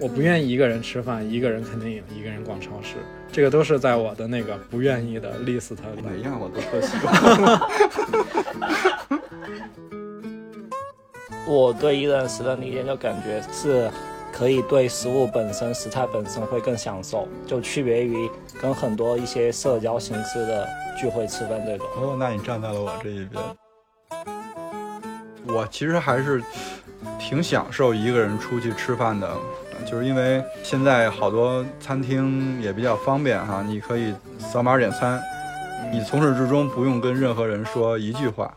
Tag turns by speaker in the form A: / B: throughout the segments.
A: 我不愿意一个人吃饭，一个人看电影，一个人逛超市，这个都是在我的那个不愿意的 list 里。
B: 每样我都特喜欢。
C: 我对一人食的理解就感觉是，可以对食物本身、食材本身会更享受，就区别于跟很多一些社交形式的聚会吃饭这种。
B: 哦，那你站在了我这一边。我其实还是挺享受一个人出去吃饭的，就是因为现在好多餐厅也比较方便哈，你可以扫码点餐，你从始至终不用跟任何人说一句话。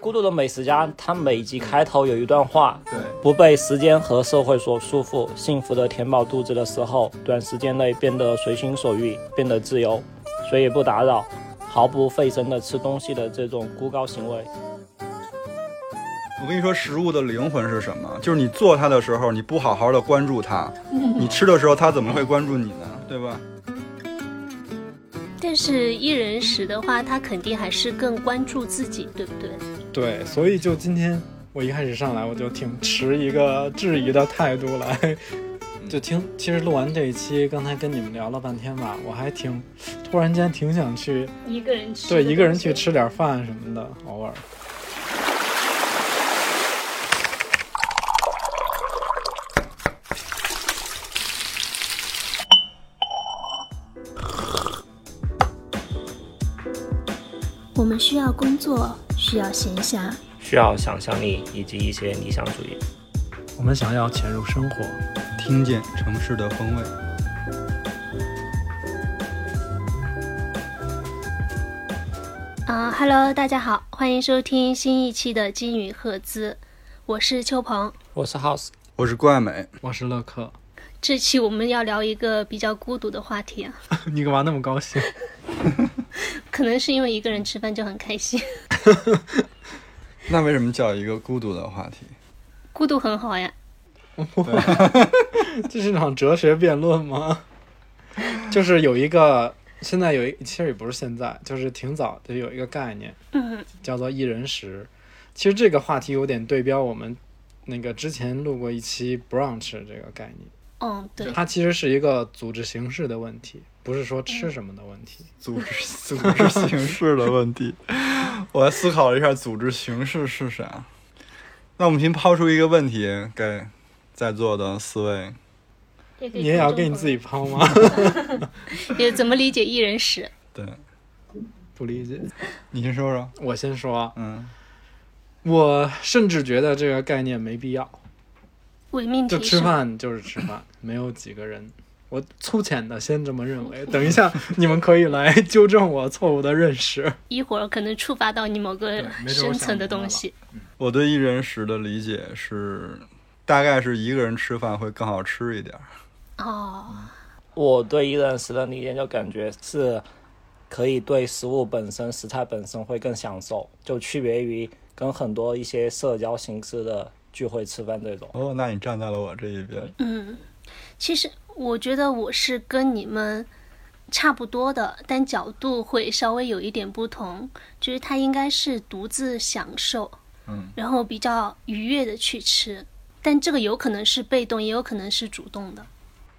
C: 孤独的美食家，他每集开头有一段话：
B: 对，
C: 不被时间和社会所束缚，幸福的填饱肚子的时候，短时间内变得随心所欲，变得自由，谁也不打扰，毫不费神的吃东西的这种孤高行为。
B: 我跟你说，食物的灵魂是什么？就是你做它的时候，你不好好的关注它，你吃的时候，它怎么会关注你呢？对吧？
D: 但是一人食的话，他肯定还是更关注自己，对不对？
A: 对，所以就今天我一开始上来，我就挺持一个质疑的态度来，就听。其实录完这一期，刚才跟你们聊了半天吧，我还挺突然间挺想去
D: 一个人吃，
A: 对，一个人去吃点饭什么的，偶尔。
D: 我们需要工作。需要闲暇，
C: 需要想象力以及一些理想主义。
A: 我们想要潜入生活，
B: 听见城市的风味。
D: 啊哈喽，大家好，欢迎收听新一期的金宇赫兹，我是秋鹏，
C: 我是 House，
B: 我是郭爱美，
A: 我是乐克。
D: 这期我们要聊一个比较孤独的话题啊！
A: 你干嘛那么高兴？
D: 可能是因为一个人吃饭就很开心。
B: 那为什么叫一个孤独的话题？
D: 孤独很好呀。
A: 这是场哲学辩论吗？就是有一个，现在有一，其实也不是现在，就是挺早就有一个概念，
D: 嗯，
A: 叫做一人食。其实这个话题有点对标我们那个之前录过一期 brunch 这个概念。
D: 嗯，对。
A: 它其实是一个组织形式的问题。不是说吃什么的问题，
B: 组织组织形式的问题。我来思考了一下，组织形式是啥？那我们先抛出一个问题给在座的四位。
A: 你也要给你自己抛吗？
D: 也怎么理解一人食？
B: 对，
A: 不理解。
B: 你先说说。
A: 我先说。
B: 嗯。
A: 我甚至觉得这个概念没必要。
D: 伪命题。
A: 就吃饭就是吃饭，没有几个人。我粗浅的先这么认为，等一下你们可以来纠正我错误的认识。
D: 一会儿可能触发到你某个深层的东西。
B: 我对一人食的理解是，大概是一个人吃饭会更好吃一点。
D: 哦，
C: 我对一人食的理解就感觉是，可以对食物本身、食材本身会更享受，就区别于跟很多一些社交形式的聚会吃饭这种。
B: 哦，那你站在了我这一边。
D: 嗯，其实。我觉得我是跟你们差不多的，但角度会稍微有一点不同。就是他应该是独自享受，
B: 嗯，
D: 然后比较愉悦的去吃，但这个有可能是被动，也有可能是主动的。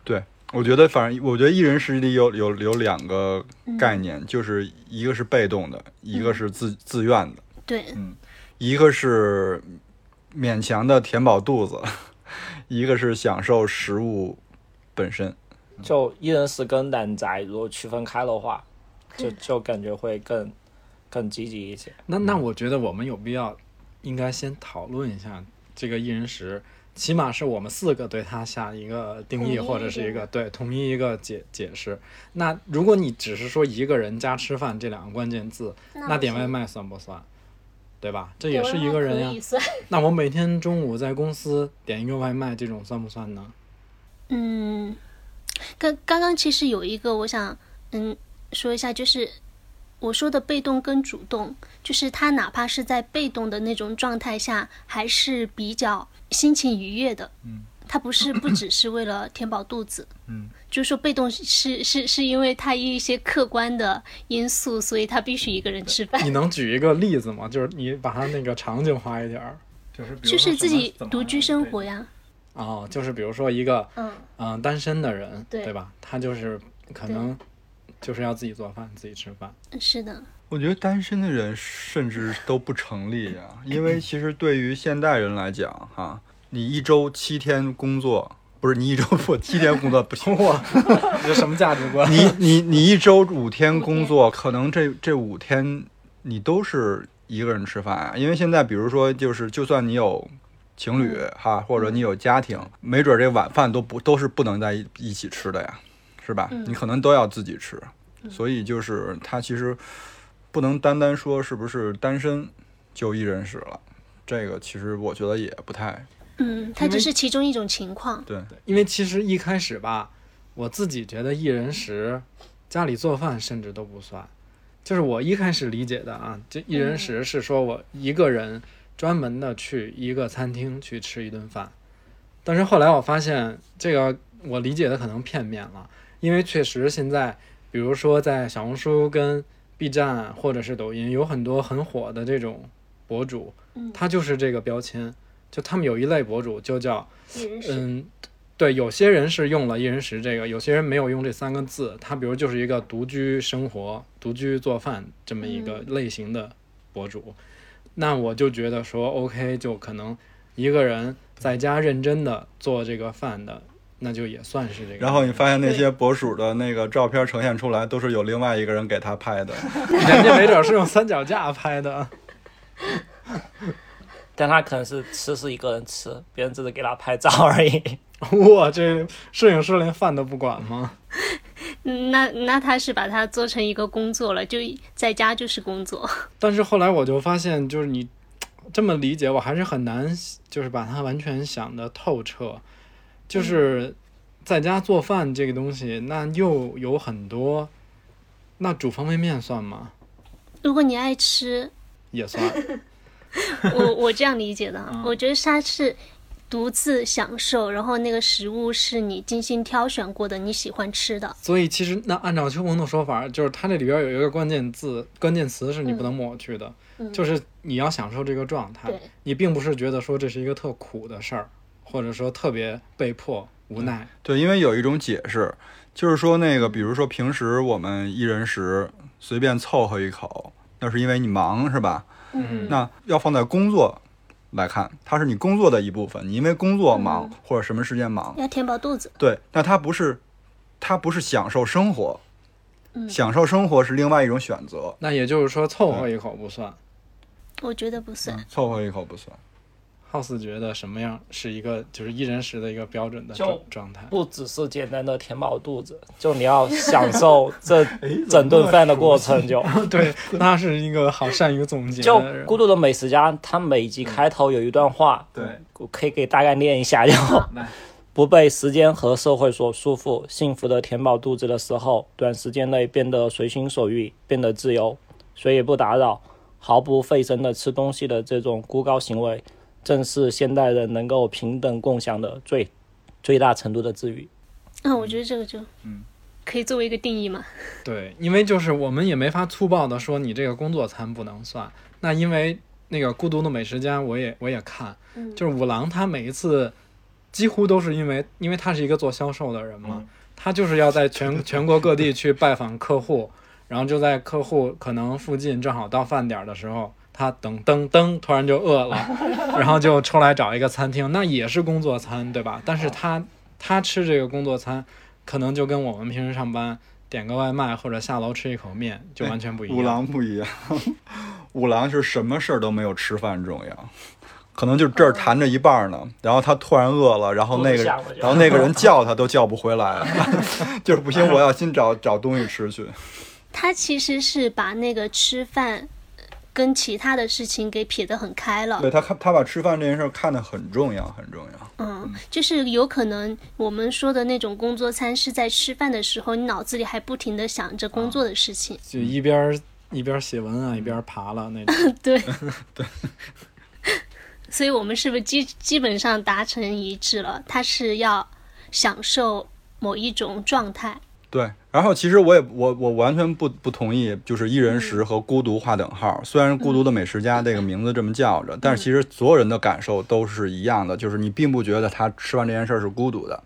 B: 对，我觉得反正我觉得一人食里有有有两个概念，就是一个是被动的，一个是自自愿的。
D: 对，
B: 嗯，一个是勉强的填饱肚子，一个是享受食物。本身
C: 就一人食跟懒宅如果区分开的话，就就感觉会更更积极一些。
A: 那那我觉得我们有必要应该先讨论一下这个一人食，起码是我们四个对它下一个定义或者是一个对统一一个解解释。那如果你只是说一个人加吃饭这两个关键字，那点外卖算不算？对吧？这也是一个人呀。那我每天中午在公司点一个外卖，这种算不算呢？
D: 嗯，刚刚刚其实有一个我想嗯说一下，就是我说的被动跟主动，就是他哪怕是在被动的那种状态下，还是比较心情愉悦的。
B: 嗯，
D: 他不是不只是为了填饱肚子。
B: 嗯，
D: 就是说被动是是是因为他一些客观的因素，所以他必须一个人吃饭。
A: 你能举一个例子吗？就是你把它那个场景化一点儿，就是
D: 就是自己独居生活呀。
A: 哦，就是比如说一个
D: 嗯，
A: 嗯、单身的人，
D: 对
A: 吧？他就是可能就是要自己做饭，自己吃饭。
D: 是的，
B: 我觉得单身的人甚至都不成立啊，因为其实对于现代人来讲，哈，你一周七天工作，不是你一周不七天工作不行，
A: 哇，这什么价值观？
B: 你你你一周五天工作，可能这这五天你都是一个人吃饭啊，因为现在比如说就是就算你有情侣哈，或者你有家庭，没准这晚饭都不都是不能在一一起吃的呀，是吧？
D: 嗯。
B: 你可能都要自己吃，所以就是他其实不能单单说是不是单身就一人食了，这个其实我觉得也不太
D: 嗯，它只是其中一种情况。
B: 对。
A: 因为其实一开始吧，我自己觉得一人食，家里做饭甚至都不算。就是我一开始理解的啊，这一人食是说我一个人专门的去一个餐厅去吃一顿饭，但是后来我发现这个我理解的可能片面了，因为确实现在，比如说在小红书跟 B 站或者是抖音有很多很火的这种博主，
D: 嗯
A: 他就是这个标签，就他们有一类博主就叫嗯，对，有些人是用了一人食这个，有些人没有用这三个字。他比如就是一个独居生活、独居做饭这么一个类型的博主，那我就觉得说，OK，就可能一个人在家认真的做这个饭的，那就也算是这个。
B: 然后你发现那些博主的那个照片呈现出来，都是有另外一个人给他拍的。
A: 人家没准是用三脚架拍的。
C: 但他可能是吃是一个人吃，别人只是给他拍照而已。
A: 哇，这摄影师连饭都不管吗？
D: 嗯那那他是把它做成一个工作了，就在家就是工作。
A: 但是后来我就发现，就是你这么理解，我还是很难，就是把它完全想得透彻。就是在家做饭这个东西，那又有很多，那煮方便面算吗？
D: 如果你爱吃，
A: 也算。
D: 我我这样理解的啊，我觉得它是独自享受，然后那个食物是你精心挑选过的，你喜欢吃的。
A: 所以其实那按照秋鹏的说法，就是它这里边有一个关键字、关键词是你不能抹去的，
D: 嗯
A: 就是你要享受这个状态
D: 对。
A: 你并不是觉得说这是一个特苦的事儿，或者说特别被迫无奈。
B: 对，因为有一种解释，就是说那个，比如说平时我们一人食随便凑合一口，那是因为你忙，是吧？
A: 嗯
B: 那要放在工作来看，它是你工作的一部分，你因为工作忙、或者什么时间忙，
D: 要填饱肚子。
B: 对，那它不是，它不是享受生活，
D: 嗯
B: 享受生活是另外一种选择，
A: 那也就是说，凑合一口不算。
D: 我觉得不算。
B: 凑合一口不算。
A: 浩斯觉得什么样是一个就是一人食的一个标准的
C: 就
A: 状状态？
C: 不只是简单的填饱肚子，就你要享受这 整顿饭的过程就。
A: 对，那是一个好善于总结
C: 就。《孤独的美食家》，他每集开头有一段话，
B: 对，
C: 我可以给大概念一下，就
A: 来
C: 不被时间和社会所束缚，幸福的填饱肚子的时候，短时间内变得随心所欲，变得自由，谁也不打扰，毫不费神的吃东西的这种孤高行为，正是现代人能够平等共享的最最大程度的治愈。
D: 啊，我觉得这个就
B: 嗯
D: 可以作为一个定义嘛。
A: 对，因为就是我们也没法粗暴的说你这个工作餐不能算。那因为那个孤独的美食家，我也我也看，
D: 嗯
A: 就是五郎他每一次几乎都是因为，因为他是一个做销售的人嘛，他就是要在全 全国各地去拜访客户，然后就在客户可能附近正好到饭点儿的时候，他噔噔噔突然就饿了，然后就出来找一个餐厅，那也是工作餐，对吧？但是他他吃这个工作餐，可能就跟我们平时上班点个外卖或者下楼吃一口面就完全不一样。
B: 五郎不一样，五郎是什么事儿都没有吃饭重要，可能就这儿谈着一半儿呢，然后他突然饿了，然后那个然后那个人叫他都叫不回来，就是不行，我要先找找东西吃去。
D: 他其实是把那个吃饭跟其他的事情给撇得很开了。
B: 对他看他把吃饭这件事儿看得很重要，很重要。
D: 嗯，就是有可能我们说的那种工作餐是在吃饭的时候，你脑子里还不停的想着工作的事情。
A: 就一边儿一边儿写文案一边儿爬了那种。
D: 对，所以我们是不是基基本上达成一致了？他是要享受某一种状态。
B: 对，然后其实我也我我完全不不同意，就是一人食和孤独划等号。虽然孤独的美食家这个名字这么叫着，但是其实所有人的感受都是一样的，就是你并不觉得他吃完这件事儿是孤独的，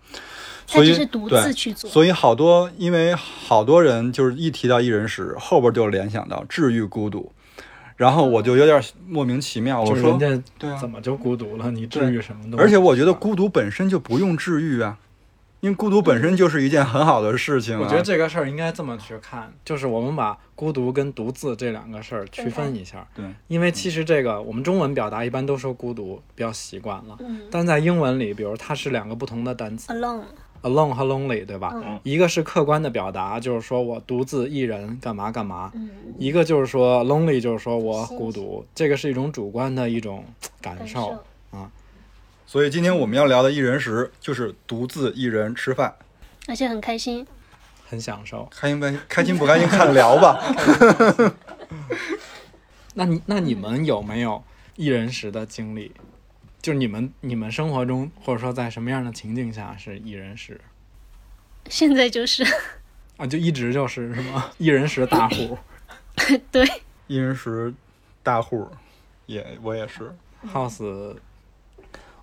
D: 他
B: 所以
D: 只是独
B: 对
D: 自去做。
B: 所以好多，因为好多人就是一提到一人食，后边就联想到治愈孤独，然后我就有点莫名其妙。我说，
A: 人家
B: 对啊
A: 怎么就孤独了？你治愈什么东西？
B: 而且我觉得孤独本身就不用治愈啊，因为孤独本身就是一件很好的事情啊。
A: 我觉得这个事儿应该这么去看，就是我们把孤独跟独自这两个事儿区分一下。
B: 对，
A: 因为其实这个我们中文表达一般都说孤独，比较习惯了。
D: 嗯
A: 但在英文里，比如它是两个不同的单词，alone，，alone 和 lonely，对吧？
D: 嗯
A: 一个是客观的表达，就是说我独自一人干嘛干嘛；
D: 嗯，
A: 一个就是说 lonely，就是说我孤独，这个是一种主观的一种感
D: 感
A: 受。
D: 受，
B: 所以今天我们要聊的一人食就是独自一人吃饭，
D: 而且很开心。
A: 很享受。
B: 开心不开心不开心看聊吧。
A: 那你那你们有没有一人食的经历？就是你们你们生活中，或者说在什么样的情境下是一人食
D: 现在就是
A: 啊？就一直就是是吗？一人食大户
D: 对，
B: 一人食大户，也我也是。
A: house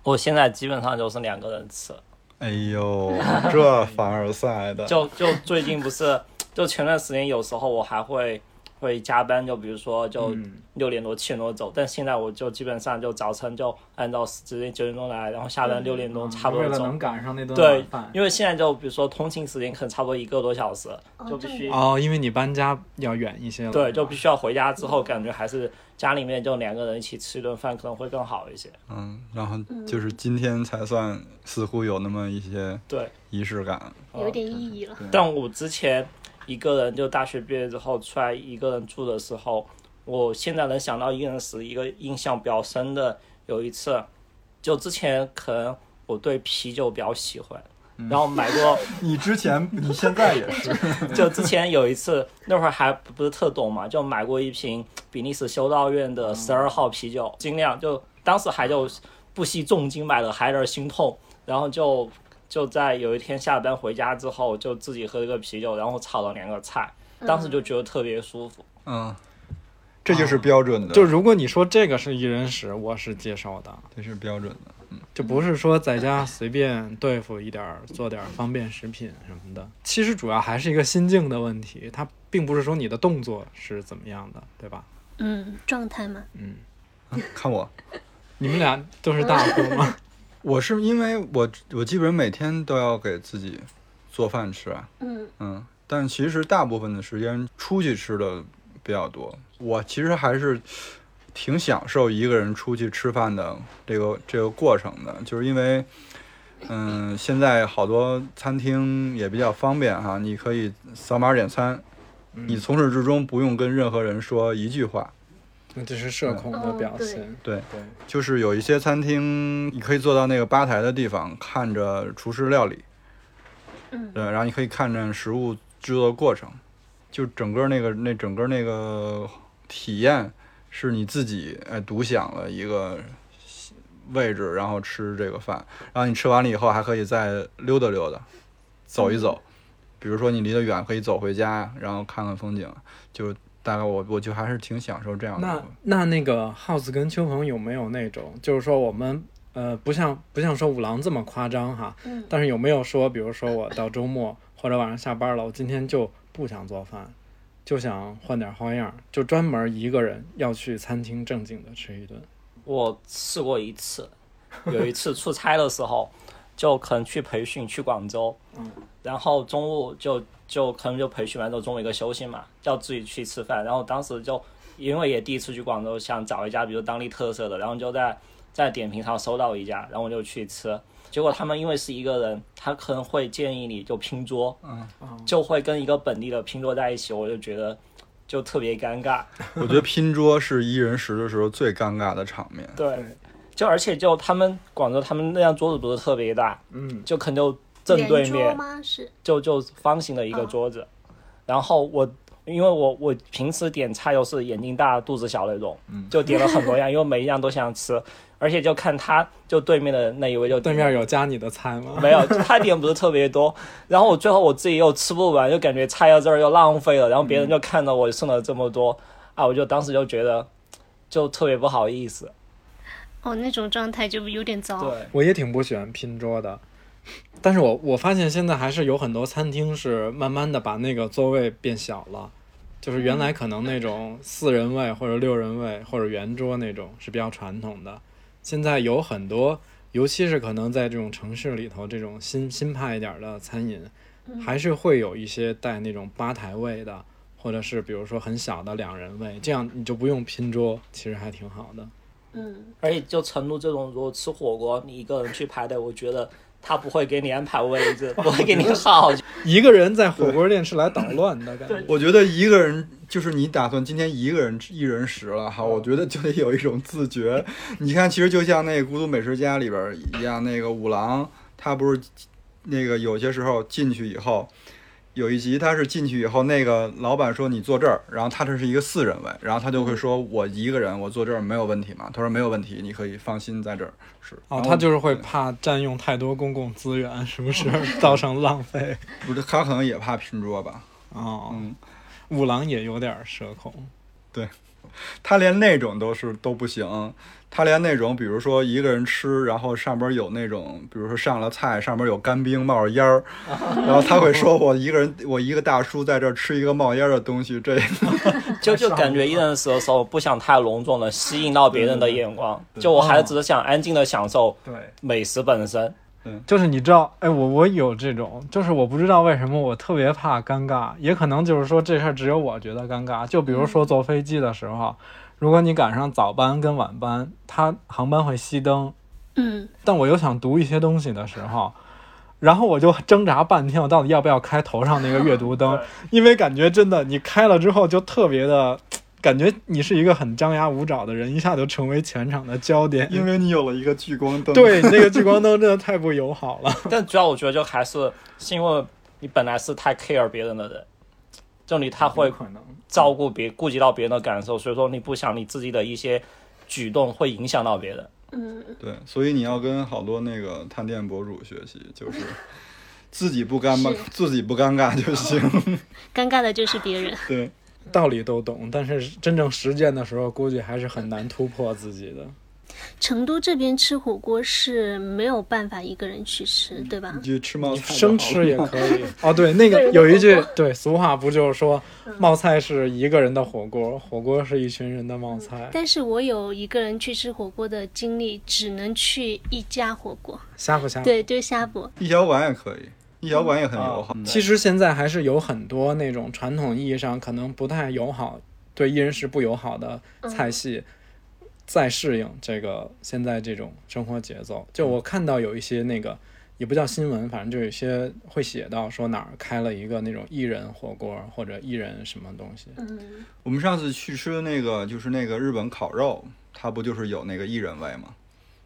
C: 我现在基本上就是两个人吃，
B: 哎呦，这凡尔赛的，
C: 就就最近不是，就前段时间有时候我还会会加班，就比如说就
A: 嗯
C: 六点多七点多走，但现在我就基本上就早晨就按照直接九点钟来，然后下班六点钟差不多走
A: 为了能。赶上那顿
C: 对
A: 晚饭，
C: 因为现在就比如说通勤时间可能差不多一个多小时，就必须
A: 哦，因为你搬家要远一些了。
C: 对，就必须要回家之后，感觉还是家里面就两个人一起吃一顿饭可能会更好一些。
B: 嗯，然后就是今天才算似乎有那么一些
C: 对，
B: 仪式感。
D: 有点意义了。
C: 但我之前一个人就大学毕业之后出来一个人住的时候，我现在能想到一个人时一个印象比较深的，有一次，就之前可能我对啤酒比较喜欢，然后买过，
B: 你之前，你现在也是，
C: 就之前有一次那会儿还不是特懂嘛，就买过一瓶比利时修道院的十二号啤酒，精酿，就当时还就不惜重金买的，还有点心痛，然后就。就在有一天下班回家之后，就自己喝了个啤酒，然后炒了两个菜，当时就觉得特别舒服。
B: 嗯，这就是标准的，
A: 就如果你说这个是一人食，我是接受的，
B: 这是标准的。
A: 就不是说在家随便对付一点儿，做点儿方便食品什么的。其实主要还是一个心境的问题，它并不是说你的动作是怎么样的，对吧？
D: 嗯，状态嘛，
A: 嗯，
B: 看我，
A: 你们俩都是大户吗？
B: 我是因为我我基本上每天都要给自己做饭吃啊，
D: 嗯
B: 嗯，但其实大部分的时间出去吃的比较多。我其实还是挺享受一个人出去吃饭的这个这个过程的，就是因为，嗯，现在好多餐厅也比较方便哈，你可以扫码点餐，你从始至终不用跟任何人说一句话。
A: 那这是社恐的表现。
B: 对。
A: 对，
B: 就是有一些餐厅，你可以坐到那个吧台的地方，看着厨师料理，
D: 嗯。
B: 对，然后你可以看着食物制作过程，就整个那个那整个那个体验是你自己哎独享了一个位置，然后吃这个饭，然后你吃完了以后还可以再溜达溜达，走一走，比如说你离得远可以走回家，然后看看风景，就大概我我就还是挺享受这样的。
A: 那那那个 House 跟秋鹏有没有那种，就是说我们呃不像不像说五郎这么夸张哈，
D: 嗯
A: 但是有没有说，比如说我到周末或者晚上下班了，我今天就不想做饭，就想换点花样，就专门一个人要去餐厅正经的吃一顿。
C: 我试过一次，有一次出差的时候，就可能去培训去广州，
A: 嗯，
C: 然后中午就就可能就培训完之后中午一个休息嘛，要自己去吃饭，然后当时就因为也第一次去广州，想找一家比如当地特色的，然后就在在点评上搜到一家，然后我就去吃。结果他们因为是一个人，他可能会建议你就拼桌，
B: 嗯，
C: 就会跟一个本地的拼桌在一起，我就觉得就特别尴尬。
B: 我觉得拼桌是一人食的时候最尴尬的场面。
C: 对，就而且就他们广州他们那张桌子不是特别大，
A: 嗯，
C: 就可能就正对面，
D: 吗？是
C: 就就方形的一个桌子。然后我因为我我平时点菜都是眼睛大肚子小那种，就点了很多样，因为每一样都想吃，而且就看他就对面的那一位就
A: 对面有加你的菜吗？
C: 没有，他点不是特别多，然后我最后我自己又吃不完，就感觉菜到这儿又浪费了，然后别人就看到我剩了这么多，啊，我就当时就觉得就特别不好意思。
D: 哦，那种状态就有点糟。
C: 对，
A: 我也挺不喜欢拼桌的，但是我我发现现在还是有很多餐厅是慢慢的把那个座位变小了，就是原来可能那种四人位或者六人位或者圆桌那种是比较传统的，现在有很多，尤其是可能在这种城市里头这种新新派一点的餐饮，还是会有一些带那种吧台位的，或者是比如说很小的两人位，这样你就不用拼桌，其实还挺好的。
D: 嗯，
C: 而且就成都这种，如果吃火锅你一个人去排队，我觉得他不会给你安排位置，不会给你号。
A: 一个人在火锅店是来捣乱的感觉。
B: 我觉得一个人就是你打算今天一个人一人食了哈，我觉得就得有一种自觉。你看，其实就像那个《孤独美食家》里边一样，那个五郎他不是那个有些时候进去以后，有一集他是进去以后，那个老板说你坐这儿，然后他这是一个四人位，然后他就会说我一个人我坐这儿没有问题嘛？他说没有问题，你可以放心在这儿是。
A: 哦，他就是会怕占用太多公共资源，是不是造成浪费？
B: 不是他可能也怕拼桌吧？
A: 哦，
B: 嗯，
A: 五郎也有点社恐。
B: 对他连那种都是都不行，他连那种比如说一个人吃，然后上边有那种，比如说上了菜，上边有干冰冒着烟儿，然后他会说我一个人，我一个大叔在这儿吃一个冒烟儿的东西，这
C: 就就感觉一人食的时候不想太隆重的吸引到别人的眼光，就我还只是想安静的享受
A: 对，
C: 美食本身。
A: 就是你知道，哎，我我有这种，就是我不知道为什么我特别怕尴尬，也可能就是说这事儿只有我觉得尴尬。就比如说坐飞机的时候，如果你赶上早班跟晚班，它航班会熄灯，
D: 嗯，
A: 但我又想读一些东西的时候，然后我就挣扎半天，我到底要不要开头上那个阅读灯？因为感觉真的，你开了之后就特别的，感觉你是一个很张牙舞爪的人，一下就成为全场的焦点。
B: 因为你有了一个聚光灯。
A: 对 那个聚光灯真的太不友好了。
C: 但主要我觉得就还是是因为你本来是太 care 别人的人，就你太会
A: 可能
C: 照顾别顾及到别人的感受，所以说你不想你自己的一些举动会影响到别人。
B: 嗯对，所以你要跟好多那个探店博主学习，就是自己不尴尬，自己不尴尬就行。
D: 尴尬的就是别人。
B: 对，
A: 道理都懂，但是真正实践的时候，估计还是很难突破自己的。
D: 成都这边吃火锅是没有办法一个人去吃，对吧
B: 你？去吃冒菜
A: 生吃也可以。哦，对，那个有一句对俗话不就是说，冒菜是一个人的火锅，火锅是一群人的冒菜。
D: 但是我有一个人去吃火锅的经历，只能去一家火锅，
A: 呷哺呷哺。
D: 对，就是呷哺。
B: 一小馆也可以，一小馆也很友好。
A: 啊其实现在还是有很多那种传统意义上可能不太友好、对一人食不友好的菜系，在适应这个现在这种生活节奏。就我看到有一些那个也不叫新闻，反正就有些会写到说哪儿开了一个那种一人火锅或者一人什么东西。
D: 嗯，
B: 我们上次去吃的那个就是那个日本烤肉，它不就是有那个一人位吗？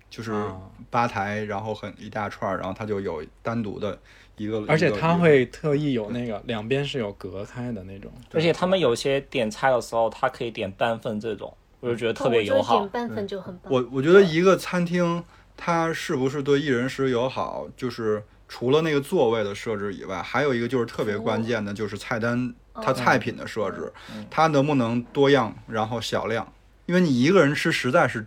B: 就是
A: 啊
B: 吧台，然后很一大串儿，然后它就有单独的一个，
A: 而且
B: 一个
A: 它会特意有那个两边是有隔开的那种。
C: 而且他们有些点菜的时候，他可以点半份这种，我就觉得特别友好
D: 我觉得点。半份就很棒。
B: 我我觉得一个餐厅它是不是对一人食友好，就是除了那个座位的设置以外，还有一个就是特别关键的，就是菜单它菜品的设置，它能不能多样，然后小量，因为你一个人吃实在是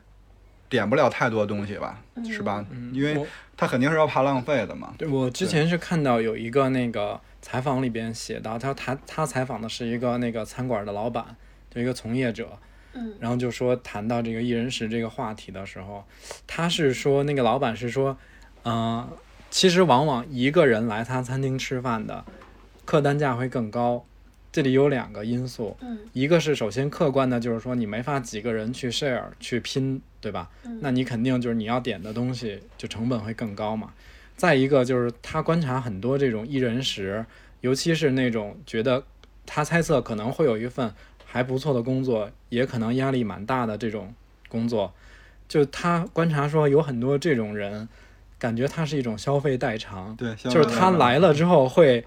B: 点不了太多东西吧，是吧？因为
A: 我
B: 它肯定是要怕浪费的嘛。
A: 对，我之前是看到有一个那个采访里边写到，他他他采访的是一个那个餐馆的老板，就一个从业者，
D: 嗯，
A: 然后就说谈到这个一人食这个话题的时候，他是说那个老板是说，嗯、其实往往一个人来他餐厅吃饭的，客单价会更高。这里有两个因素，
D: 嗯
A: 一个是首先客观的，就是说你没法几个人去 share 去拼，对吧？
D: 嗯
A: 那你肯定就是你要点的东西就成本会更高嘛。再一个就是他观察很多这种一人食，尤其是那种觉得他猜测可能会有一份还不错的工作，也可能压力蛮大的这种工作，就他观察说有很多这种人，感觉他是一种消费代偿，
B: 对，
A: 就是他来了之后会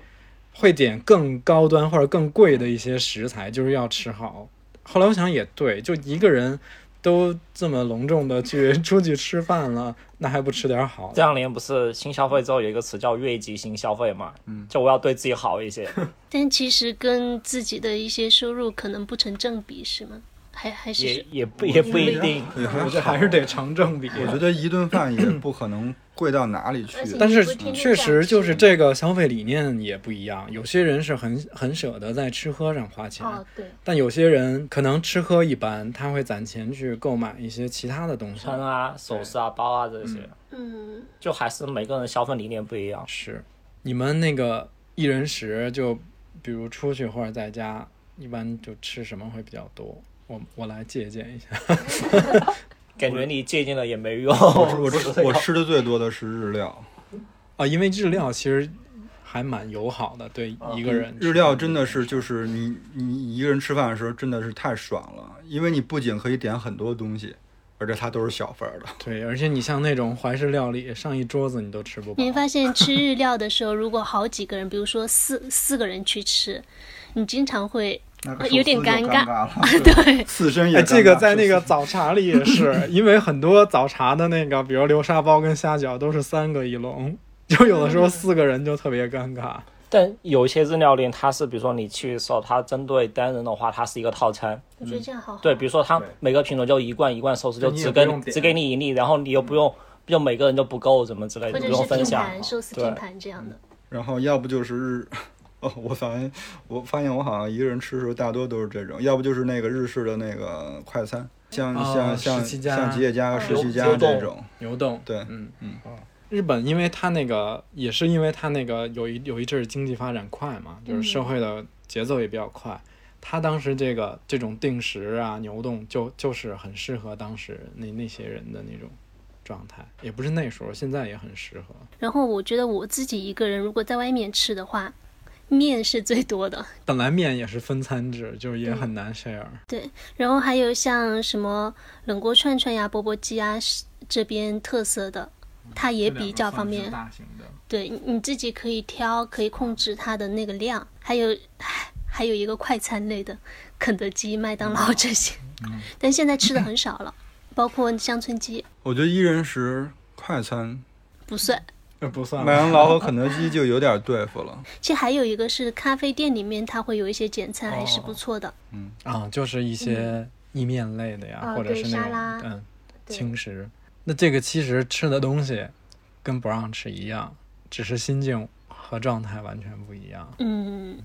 A: 会点更高端或者更贵的一些食材，就是要吃好。后来我想也对，就一个人都这么隆重的去 出去吃饭了，那还不吃点好？
C: 这两年不是新消费之后有一个词叫越级新消费嘛？嗯，就我要对自己好一些。
D: 但其实跟自己的一些收入可能不成正比，是吗？还还是
C: 也也不也不一定。
A: 我觉得还是得成正比。
B: 我觉得一顿饭也不可能贵到哪里去
A: 但是确实就是这个消费理念也不一样，有些人是很很舍得在吃喝上花钱，
D: 哦，对，
A: 但有些人可能吃喝一般，他会攒钱去购买一些其他的东西。
C: 穿啊、首饰啊、包啊这些，
D: 嗯，
C: 就还是每个人消费理念不一样。
A: 是，你们那个一人食，就比如出去或者在家，一般就吃什么会比较多？我我来借鉴一下。
C: 感觉你借鉴了也没用。
B: 我吃 我吃的最多的是日料，
A: 啊，因为日料其实还蛮友好的，对一个人吃。
B: 日料真的是就是你你一个人吃饭的时候真的是太爽了，因为你不仅可以点很多东西，而且它都是小份儿的。
A: 对，而且你像那种怀石料理，上一桌子你都吃不饱
D: 你。发现吃日料的时候，如果好几个人，比如说四四个人去吃，你经常会
B: 那
D: 个有点尴尬
B: 了，
D: 对，
B: 刺身也
A: 这个在那个早茶里也是，因为很多早茶的那个，比如流沙包跟虾饺都是三个一笼，就有的时候四个人就特别尴尬。
C: 但有一些日料店，它是比如说你去的时候，它针对单人的话，它是一个套餐。
D: 我觉得这样好好。
C: 对，比如说它每个品种就一罐一罐寿司，就只给
A: 不用点
C: 只给你一粒，然后你又不用，就每个人都不够什么之类的，不
D: 或者是拼
C: 用分享。
D: 盘、寿司拼盘这样的。
B: 然后要不就是日，哦，我发现我发现我好像一个人吃的时候大多都是这种，要不就是那个日式的那个快餐，像、
A: 哦
B: 像像像吉野家、十七家这种，
A: 牛冻，
B: 对，
A: 嗯
B: 嗯
A: 日本因为它那个也是因为它那个有一有一阵儿经济发展快嘛，就是社会的节奏也比较快。它当时这个这种定时啊牛冻就就是很适合当时那那些人的那种状态，也不是那时候，现在也很适合。
D: 然后我觉得我自己一个人如果在外面吃的话，面是最多的。
A: 本来面也是分餐制，就是也很难 share。
D: 对然后还有像什么冷锅串串呀、钵钵鸡啊，这边特色的，它也比较方便。
A: 大型的。
D: 对，你你自己可以挑，可以控制它的那个量。还有还还有一个快餐类的，肯德基、麦当劳这些，但现在吃的很少了，包括乡村鸡
B: 我觉得一人食快餐，
D: 不算。
A: 呃，不算
B: 麦当劳和肯德基就有点对付了。
D: 其实还有一个是咖啡店里面，它会有一些简餐，还是不错的。
A: 嗯啊，就是一些意面类的呀，
D: 啊
A: 或者是那种
D: 对沙拉
A: 嗯轻食。那这个其实吃的东西跟不让吃一样，只是心境和状态完全不一样。
D: 嗯，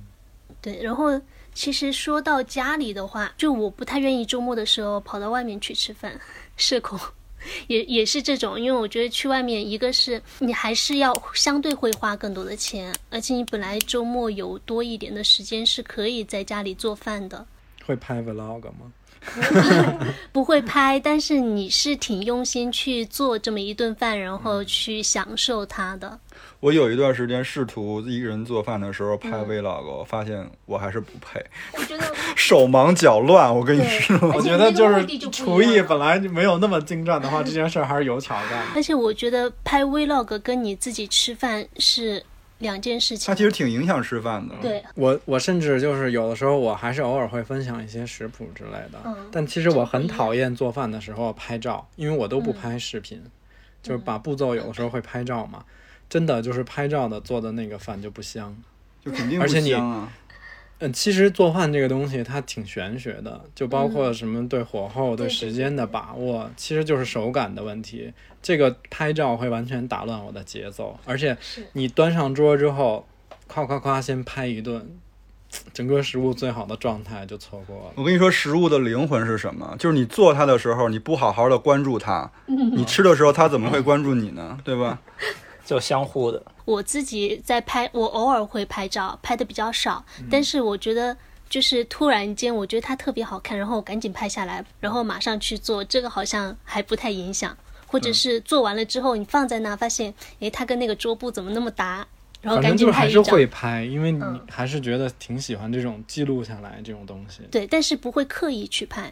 D: 对。然后其实说到家里的话，就我不太愿意周末的时候跑到外面去吃饭，社恐。也也是这种，因为我觉得去外面，一个是你还是要相对会花更多的钱，而且你本来周末有多一点的时间是可以在家里做饭的，
A: 会拍 vlog 吗？
D: 不会拍，但是你是挺用心去做这么一顿饭，然后去享受它的。
B: 我有一段时间试图一个人做饭的时候拍
D: 嗯
B: vlog，、我发现我还是不配，
D: 我觉得
B: 手忙脚乱。我跟你说，
A: 我觉得就是厨艺本来就没有那么精湛的话，这件事儿还是有挑战的。
D: 而且我觉得拍 vlog 跟你自己吃饭是两件事情。
B: 它其实挺影响吃饭的。
D: 对，
A: 我我甚至就是有的时候我还是偶尔会分享一些食谱之类的，
D: 嗯
A: 但其实我很讨厌做饭的时候拍照，因为我都不拍视频，就是把步骤有的时候会拍照嘛，真的就是拍照的做的那个饭就不香。
B: 就肯定不
A: 而且你
B: 香啊。
A: 嗯，其实做饭这个东西它挺玄学的，就包括什么对火候、对
D: 对
A: 时间的把握，其实就是手感的问题。这个拍照会完全打乱我的节奏，而且你端上桌之后，夸夸夸先拍一顿，整个食物最好的状态就错过了。
B: 我跟你说，食物的灵魂是什么？就是你做它的时候，你不好好的关注它，你吃的时候，它怎么会关注你呢？对吧？
C: 就相互的。
D: 我自己在拍，我偶尔会拍照，拍的比较少，但是我觉得。就是突然间，我觉得它特别好看，然后我赶紧拍下来，然后马上去做，这个好像还不太影响。或者是做完了之后，你放在那，发现，诶，它跟那个桌布怎么那么搭，然后
A: 反
D: 赶紧拍一张。
A: 会拍，因为你
D: 嗯
A: 还是觉得挺喜欢这种记录下来这种东西。
D: 对，但是不会刻意去拍。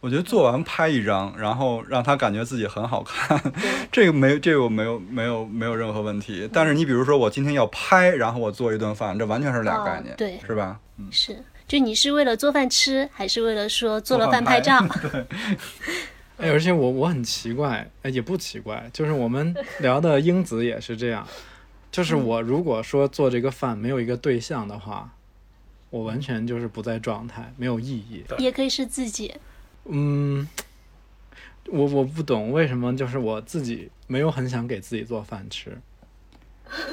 B: 我觉得做完拍一张，然后让他感觉自己很好看，这个没这个我没有没有没有任何问题。但是你比如说我今天要拍，然后我做一顿饭，这完全是俩概念，
D: 哦对
B: 是吧？
D: 嗯是，就你是为了做饭吃，还是为了说做了
B: 饭拍
D: 照？
A: 哎，而且我我很奇怪，哎，也不奇怪，就是我们聊的英子也是这样，就是我如果说做这个饭没有一个对象的话，我完全就是不在状态，没有意义。
D: 也可以是自己。
A: 嗯，我我不懂为什么就是我自己没有很想给自己做饭吃。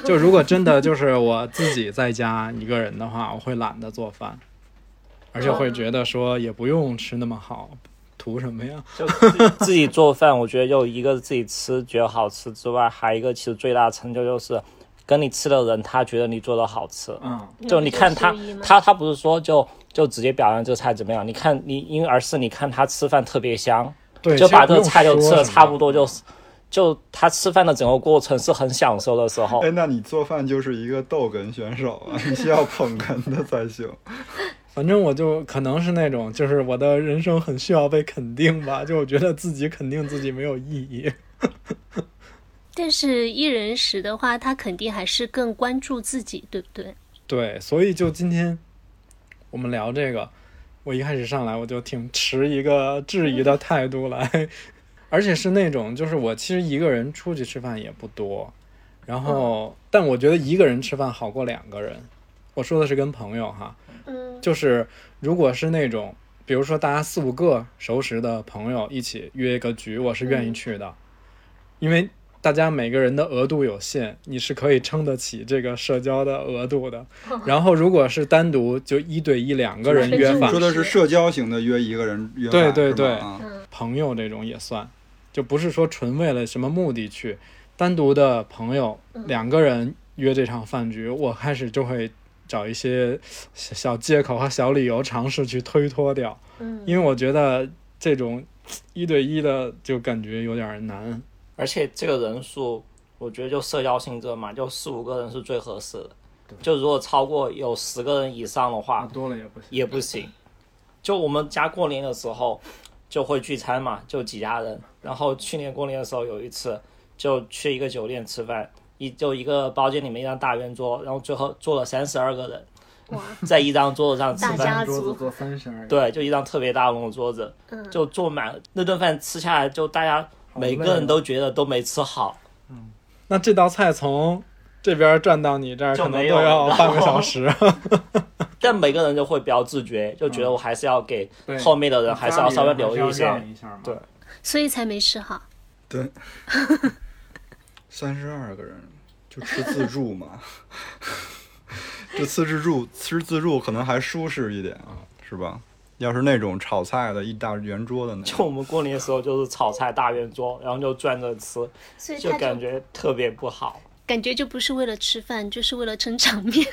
A: 就如果真的就是我自己在家一个人的话，我会懒得做饭，而且会觉得说也不用吃那么好，图什么呀？
C: 就自己自己做饭，我觉得就一个自己吃觉得好吃之外，还有一个其实最大的成就就是跟你吃的人他觉得你做的好吃。
A: 嗯，
C: 就你看他他他不是说就就直接表扬这个菜怎么样？你看你因而是你看他吃饭特别香，
A: 对，
C: 就把这个菜就吃的差不多就，就他吃饭的整个过程是很享受的时候
B: 哎，。那你做饭就是一个逗哏选手啊，你需要捧哏的才行。
A: 反正我就可能是那种，就是我的人生很需要被肯定吧，就我觉得自己肯定自己没有意义。
D: 但是一人食的话，他肯定还是更关注自己，对不对？
A: 对，所以就今天我们聊这个，我一开始上来我就挺持一个质疑的态度来，而且是那种就是我其实一个人出去吃饭也不多，然后、但我觉得一个人吃饭好过两个人。我说的是跟朋友哈，
D: 嗯，
A: 就是如果是那种，比如说大家四五个熟识的朋友一起约一个局，我是愿意去的，因为大家每个人的额度有限，你是可以撑得起这个社交的额度的。然后如果是单独就一对一两个人约 饭
B: 说，的是社交型的约一个人约饭，是吧？
A: 对。对对
B: 啊。
A: 朋友这种也算，就不是说纯为了什么目的去，单独的朋友两个人约这场饭局，我开始就会找一些小小借口和小理由尝试去推脱掉，
D: 嗯，
A: 因为我觉得这种一对一的就感觉有点难。
C: 而且这个人数，我觉得就社交性质嘛，就四五个人是最合适的。就如果超过有十个人以上的话，
A: 多了也不行。
C: 也不行。就我们家过年的时候就会聚餐嘛，就几家人。然后去年过年的时候有一次，就去一个酒店吃饭，一就一个包间里面一张大圆桌，然后最后坐了三十二个人，
D: 哇，
C: 在一张桌子上吃饭。
D: 桌子
A: 坐三十二，
C: 对，就一张特别大笼的桌子，
D: 嗯
C: 就坐满了。那顿饭吃下来，就大家每个人都觉得都没吃好。
A: 那这道菜从这边转到你这儿，可能
C: 就没有
A: 都要半个小时。
C: 但每个人就会比较自觉，就觉得我还是要给后面的人还是要稍微留意一些。对
D: 所以才没吃好。
B: 对，三十二个人就吃自助嘛，就吃自助，吃自助可能还舒适一点啊，是吧？要是那种炒菜的一大圆桌的那种，
C: 就我们过年的时候就是炒菜大圆桌，然后就转着吃，就感觉特别不好。
D: 感觉就不是为了吃饭，就是为了撑场面。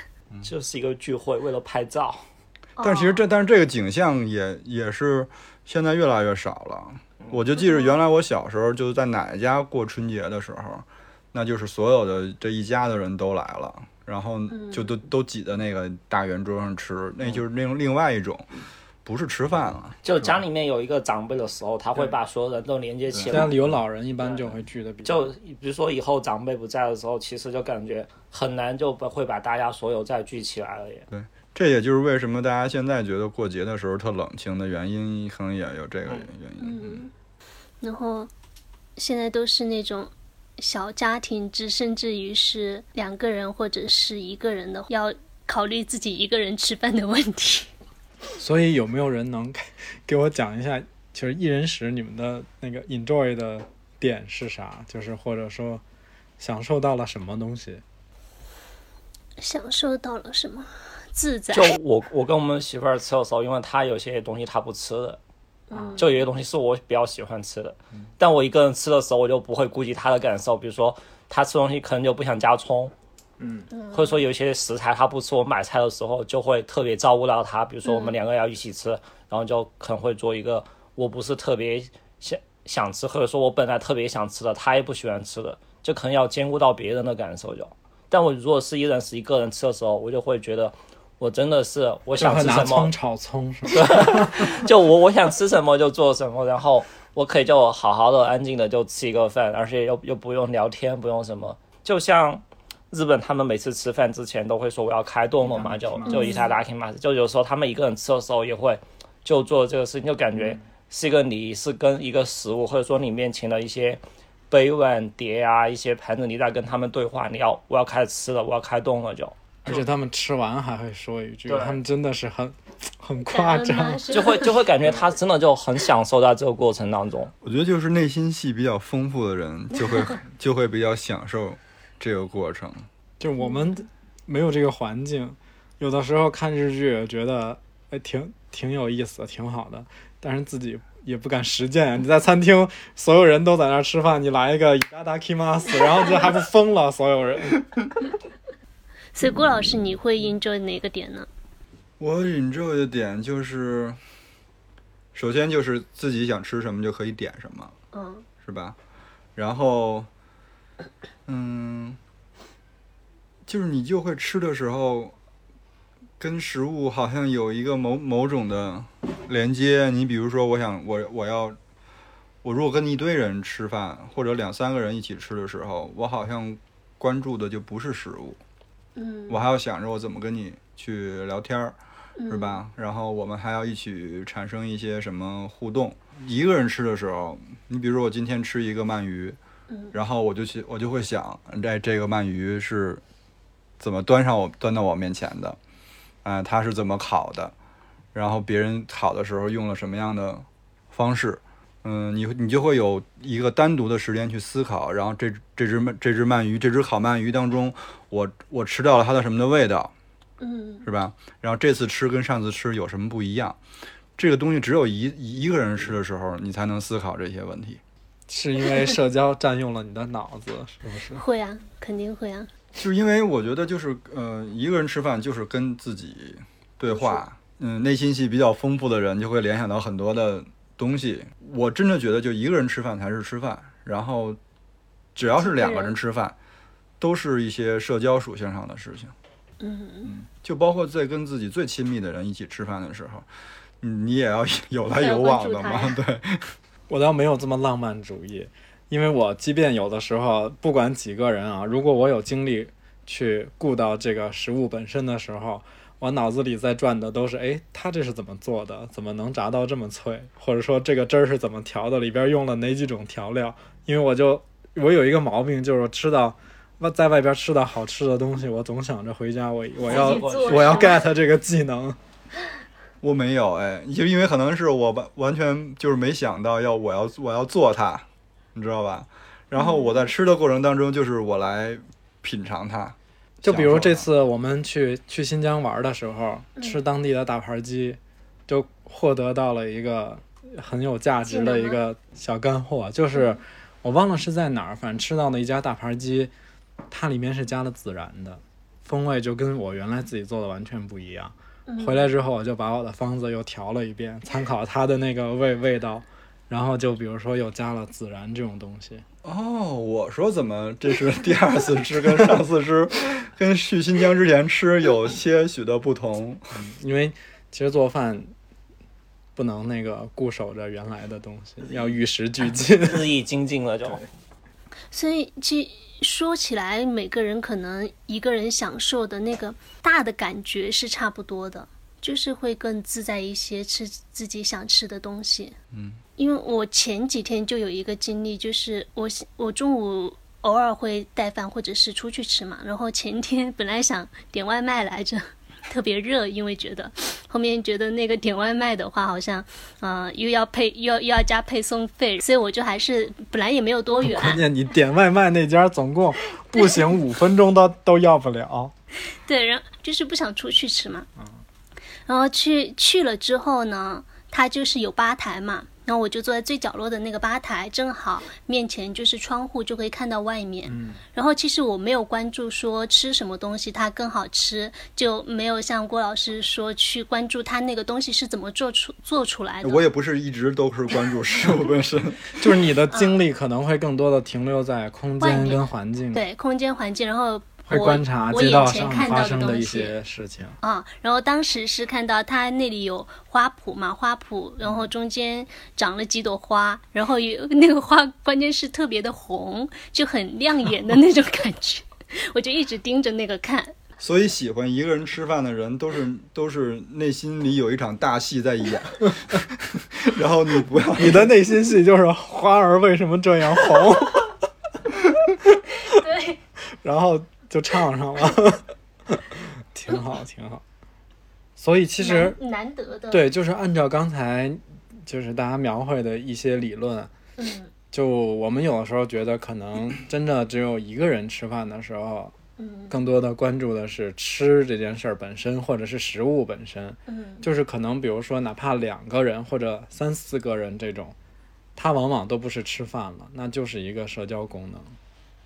C: 就是一个聚会，为了拍照。
B: 但其实这，但是这个景象也也是现在越来越少了。我就记着原来我小时候就是在奶奶家过春节的时候，那就是所有的这一家的人都来了，然后就都都挤在那个大圆桌上吃，那就是另另外一种，不是吃饭了。
C: 就家里面有一个长辈的时候，他会把所有人都连接起来。
A: 家里有老人，一般就会聚的比较。
C: 就比如说以后长辈不在的时候，其实就感觉很难就不会把大家所有再聚起来了也。对。
B: 这也就是为什么大家现在觉得过节的时候特冷清的原因，可能也有这个原因。
D: 嗯，然后现在都是那种小家庭制，甚至于是两个人或者是一个人的，要考虑自己一个人吃饭的问题。
A: 所以有没有人能给给我讲一下，就是一人食你们的那个 enjoy 的点是啥？就是或者说享受到了什么东西？
D: 享受到了什么自在？
C: 就我我跟我们媳妇儿吃的时候，因为她有些东西她不吃的，
D: 嗯
C: 就有些东西是我比较喜欢吃的，但我一个人吃的时候，我就不会顾及她的感受，比如说她吃东西可能就不想加葱，
A: 嗯，
C: 或者说有一些食材他不吃，我买菜的时候就会特别照顾到他，比如说我们两个要一起吃，然后就可能会做一个我不是特别想想吃，或者说我本来特别想吃的，他也不喜欢吃的，就可能要兼顾到别人的感受就。但我如果是一人是一个人吃的时候，我就会觉得我真的是我想吃什么
A: 拿葱，炒葱是吧？
C: 就我我想吃什么就做什么，然后我可以就好好的、安静的就吃一个饭，而且又又不用聊天，不用什么。就像日本，他们每次吃饭之前都会说我要开动了嘛，就就一下打 k 嘛，就有时候他们一个人吃的时候也会就做这个事情，就感觉是一个你，是跟一个食物或者说你面前的一些杯碗碟啊、一些盘子，你在跟他们对话，你要我要开始吃了，我要开动了就。
A: 而且他们吃完还会说一句，他们真的是很很夸张。
D: 就
C: 就会就会感觉他真的就很享受在这个过程当中。
B: 我觉得就是内心戏比较丰富的人，就会 就会比较享受这个过程。
A: 就我们没有这个环境，有的时候看日剧觉得哎挺挺有意思，挺好的，但是自己也不敢实践啊。你在餐厅，所有人都在那儿吃饭，你来一个 i a d a k i m a s 然后这还不疯了？所有人
D: 所以郭老师，你会 enjoy 哪个点呢？
B: 我 enjoy 的点就是，首先就是自己想吃什么就可以点什么，
D: 嗯
B: 是吧？然后，嗯，就是你就会吃的时候，跟食物好像有一个某某种的连接。你比如说，我想我我要，我如果跟一堆人吃饭，或者两三个人一起吃的时候，我好像关注的就不是食物，
D: 嗯
B: 我还要想着我怎么跟你去聊天儿。是吧？然后我们还要一起产生一些什么互动。一个人吃的时候，你比如说我今天吃一个鳗鱼，然后我就去我就会想，这这个鳗鱼是怎么端上我端到我面前的，啊、它是怎么烤的，然后别人烤的时候用了什么样的方式。嗯，你你就会有一个单独的时间去思考，然后这这只鳗这只鳗鱼这只烤鳗鱼当中，我我吃到了它的什么的味道，
D: 嗯
B: 是吧？然后这次吃跟上次吃有什么不一样？这个东西只有一一个人吃的时候，你才能思考这些问题。
A: 是因为社交占用了你的脑子，是不是？
D: 会啊，肯定会啊。
B: 就是因为我觉得，就是呃，一个人吃饭就是跟自己对话，嗯，内心戏比较丰富的人就会联想到很多的东西。我真的觉得，就一个人吃饭才是吃饭，然后只要是两个人吃饭，都是一些社交属性上的事情。
D: 嗯嗯，
B: 就包括在跟自己最亲密的人一起吃饭的时候，嗯你也要有来有往的嘛，对。
A: 我倒没有这么浪漫主义，因为我即便有的时候不管几个人啊，如果我有精力去顾到这个食物本身的时候，我脑子里在转的都是，哎，他这是怎么做的？怎么能炸到这么脆？或者说这个汁儿是怎么调的？里边用了哪几种调料？因为我就我有一个毛病，就是吃到外在外边吃到好吃的东西，我总想着回家我我要我要 get 这个技能。
B: 我没有哎，就因为可能是我完完全就是没想到要我要我要做它，你知道吧？然后我在吃的过程当中，就是我来品尝它。
A: 就比如这次我们去去新疆玩的时候，吃当地的大盘鸡，就获得到了一个很有价值的一个小干货，就是我忘了是在哪儿，反正吃到的一家大盘鸡，它里面是加了孜然的，风味就跟我原来自己做的完全不一样。回来之后，我就把我的方子又调了一遍，参考它的那个味味道，然后就比如说又加了孜然这种东西。
B: 哦，我说怎么这是第二次吃，跟上次吃，跟去新疆之前吃有些许的不同。
A: 因为其实做饭不能那个固守着原来的东西，要与时俱进。
C: 日益精进了就。
D: 所以其实说起来，每个人可能一个人享受的那个大的感觉是差不多的，就是会更自在一些，吃自己想吃的东西。
B: 嗯，
D: 因为我前几天就有一个经历，就是我我中午偶尔会带饭或者是出去吃嘛，然后前天 本来想点外卖来着。特别热，因为觉得后面觉得那个点外卖的话，好像，呃，又要配又要又要加配送费，所以我就还是本来也没有多远，
A: 关键你点外卖那家总共步行五分钟都 都要不了。
D: 对，然后就是不想出去吃嘛。然后去去了之后呢，它就是有吧台嘛，然后我就坐在最角落的那个吧台，正好面前就是窗户，就可以看到外面。然后其实我没有关注说吃什么东西它更好吃，就没有像郭老师说去关注它那个东西是怎么做出做出来的。
B: 我也不是一直都是关注食物本身。
A: 就是你的精力可能会更多的停留在空间跟环境。
D: 对空间环境，然后
A: 会观察
D: 我
A: 街道上
D: 眼前看到
A: 发生的一
D: 东西
A: 些事情。
D: 啊，然后当时是看到它那里有花圃嘛，花圃，然后中间长了几朵花，然后有 那个花，关键是特别的红，就很亮眼的那种感觉，我就一直盯着那个看。
B: 所以喜欢一个人吃饭的人，都是都是内心里有一场大戏在演，然后你不要
A: 你的内心戏就是花儿为什么这样红，
D: 对，
A: 然后就唱上了，挺好，挺好。所以其实
D: 难难得的，，
A: 对，就是按照刚才就是大家描绘的一些理论，
D: 嗯
A: 就我们有的时候觉得可能真的只有一个人吃饭的时候，
D: 嗯
A: 更多的关注的是吃这件事儿本身，或者是食物本身。
D: 嗯
A: 就是可能比如说哪怕两个人或者三四个人这种，它往往都不是吃饭了，那就是一个社交功能。